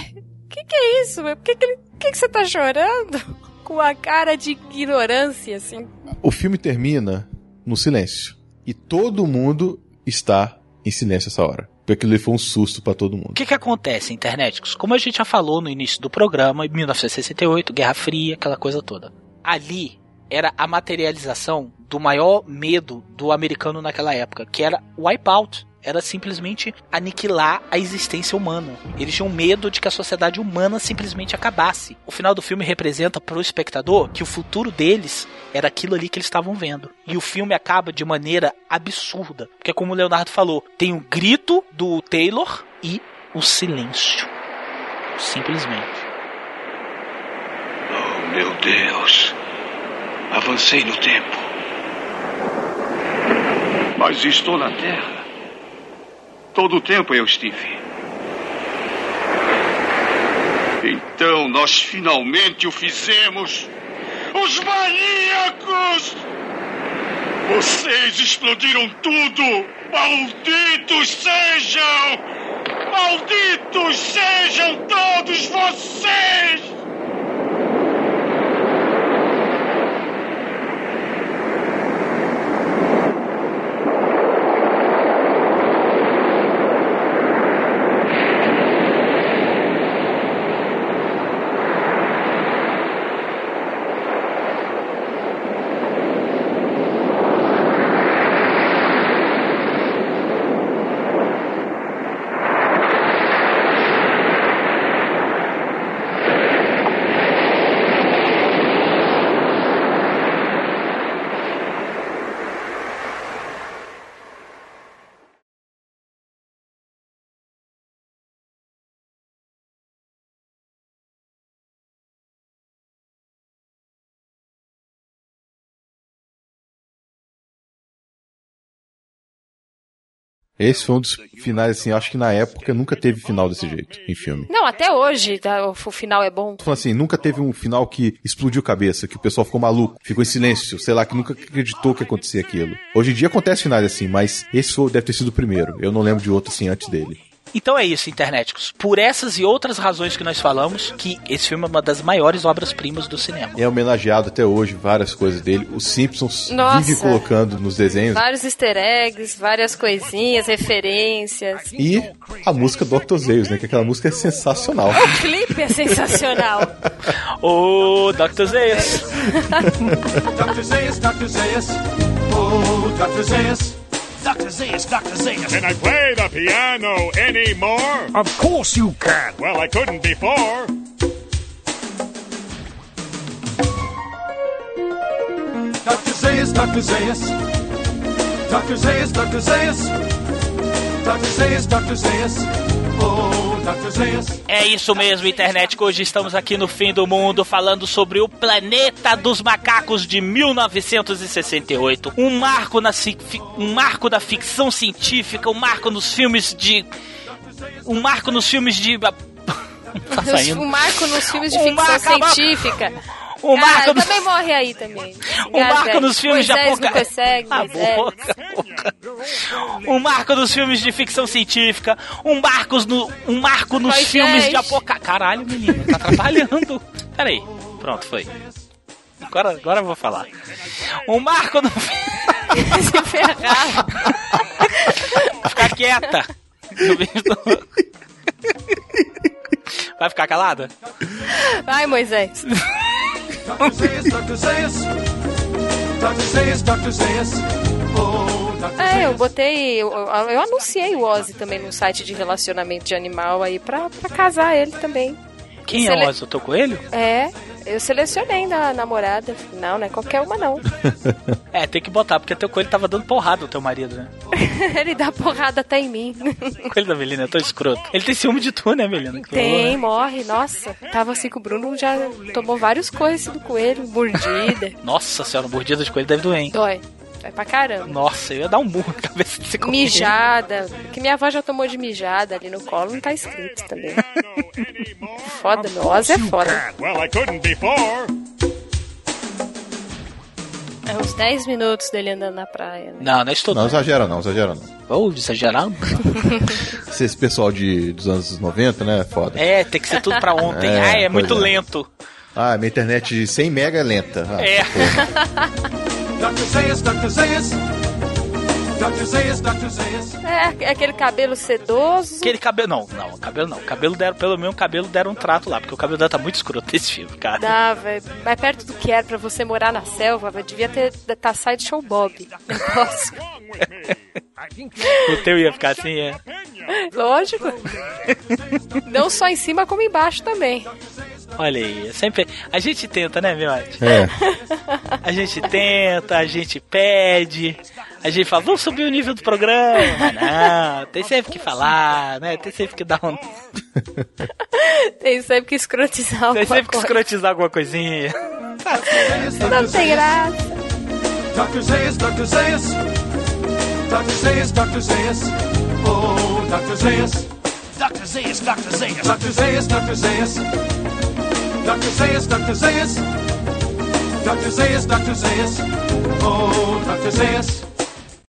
O que, que é isso? Por que, que, ele... que, que você tá chorando? Com a cara de ignorância, assim. O filme termina no silêncio. E todo mundo está em silêncio essa hora. Porque aquilo foi um susto para todo mundo. O que, que acontece, internéticos? Como a gente já falou no início do programa, em 1968, Guerra Fria, aquela coisa toda. Ali era a materialização do maior medo do americano naquela época, que era o wipeout era simplesmente aniquilar a existência humana. Eles tinham medo de que a sociedade humana simplesmente acabasse. O final do filme representa para o espectador que o futuro deles era aquilo ali que eles estavam vendo. E o filme acaba de maneira absurda, porque como o Leonardo falou, tem o grito do Taylor e o silêncio. Simplesmente. Oh, meu Deus. Avancei no tempo. Mas estou na Terra. Todo o tempo eu estive. Então nós finalmente o fizemos. Os maníacos! Vocês explodiram tudo! Malditos sejam! Malditos sejam todos vocês! Esse foi um dos finais, assim, acho que na época nunca teve final desse jeito em filme. Não, até hoje tá, o, final é bom. Falando assim, nunca teve um final que explodiu cabeça, que o pessoal ficou maluco, ficou em silêncio, sei lá, que nunca acreditou que acontecia aquilo. Hoje em dia acontece finais assim, mas esse foi- deve ter sido o primeiro. Eu não lembro de outro assim antes dele. Então é isso, internéticos. Por essas e outras razões que nós falamos, que esse filme é uma das maiores obras-primas do cinema. É homenageado até hoje várias coisas dele. Os Simpsons Nossa. vivem colocando nos desenhos. Vários easter eggs, várias coisinhas, referências. E a música Dr. Zeus, né? Que aquela música é sensacional. O clipe é sensacional. Ô, Dr. Zeus. Dr. Zayas, Dr. Zayas. Oh, Dr. Zayas. Dr. Zayas, Dr. Zayas. Can I play the piano anymore? Of course you can. Well, I couldn't before. Dr. Zayas, Dr. Zayas. Dr. Zayas, Dr. Zayas. Dr. Zayas, Dr. Zayas. Oh, Dr. Zayas. É isso mesmo, internet. que Hoje estamos aqui no fim do mundo falando sobre o Planeta dos Macacos de 1968. Um marco, na, um marco da ficção científica, um marco nos filmes de. Um marco nos filmes de. tá saindo. O Marco nos filmes de ficção científica. O Marco ah, nos- também morre aí também. O Marco nos filmes de Moisés não apoca- consegue, A Moisés. boca, Um marco nos filmes de ficção científica. Um marco, no, um marco nos Moisés. filmes de apocalipse. Caralho, menino, tá atrapalhando. Peraí. Pronto, foi. Agora, agora eu vou falar. Um marco no. Se ferrar. Ficar quieta. Vai ficar calada? Vai, Moisés. Dr. Dr. Dr. Dr. Oh. É, eu botei. Eu, eu- anunciei o Ozzy também no site de relacionamento de animal aí pra, pra casar ele também. Quem Sele- é o Ozzy? O teu coelho? É, eu selecionei na namorada. Não, não é qualquer uma, não. É, tem que botar, porque teu coelho tava dando porrada no teu marido, né? ele dá porrada até em mim. O coelho da Melina é tão escroto. Ele tem ciúme de tu, né, Melina? Que Tem, horror. morre. Nossa, tava assim que o Bruno já tomou vários coices do coelho, mordida. Nossa senhora, mordida de coelho deve doer, hein? Dói. Dói pra caramba. Nossa, eu ia dar um murro na cabeça desse coelho. Mijada. Que minha avó já tomou de mijada ali no colo, não tá escrito também. Foda, meu Ozzy é foda. Well, I couldn't before. É uns 10 minutos dele andando na praia. Né? Não, não é isso tudo. Não exagera não, exagera não. Ou exagerando? Esse pessoal de, dos anos 90, né? é Foda. É, tem que ser tudo pra ontem. É, Ai, é muito é. lento. Ah, minha internet de 100 mega é lenta. Ah, É. Dr. Zayas, Dr. Zayas. Dr. Zayas, Dr. Zayas. É, aquele cabelo sedoso. Aquele cabelo. Não, não, cabelo não. Cabelo deram, pelo menos, cabelo deram um trato lá, porque o cabelo dela tá muito escroto nesse filme, cara. Dava, mais perto do que era pra você morar na selva, velho, devia ter tá side show Bob. Negócio. O teu ia ficar assim, é. Lógico. Não só em cima, como embaixo também. Olha aí, é sempre. A gente tenta, né, meu arte? É. A gente tenta, a gente pede, a gente fala, vamos subir o nível do programa. Mas Não, tem sempre que falar, né? Tem sempre que dar um. Tem sempre que escrotizar Tem alguma sempre que escrotizar alguma coisinha. Não tem graça. Dr. Zayas, Dr. Zayas. Dr. Zayas, Dr. Zayas. Oh, Dr. Zayas. Dr. Zayas, Dr. Zayas. Dr. Zayas, Dr. Zayas. Dr. Zayas, Dr. Zayas. Dr. Zayas, Dr. Zayas. Oh, Dr. Zayas.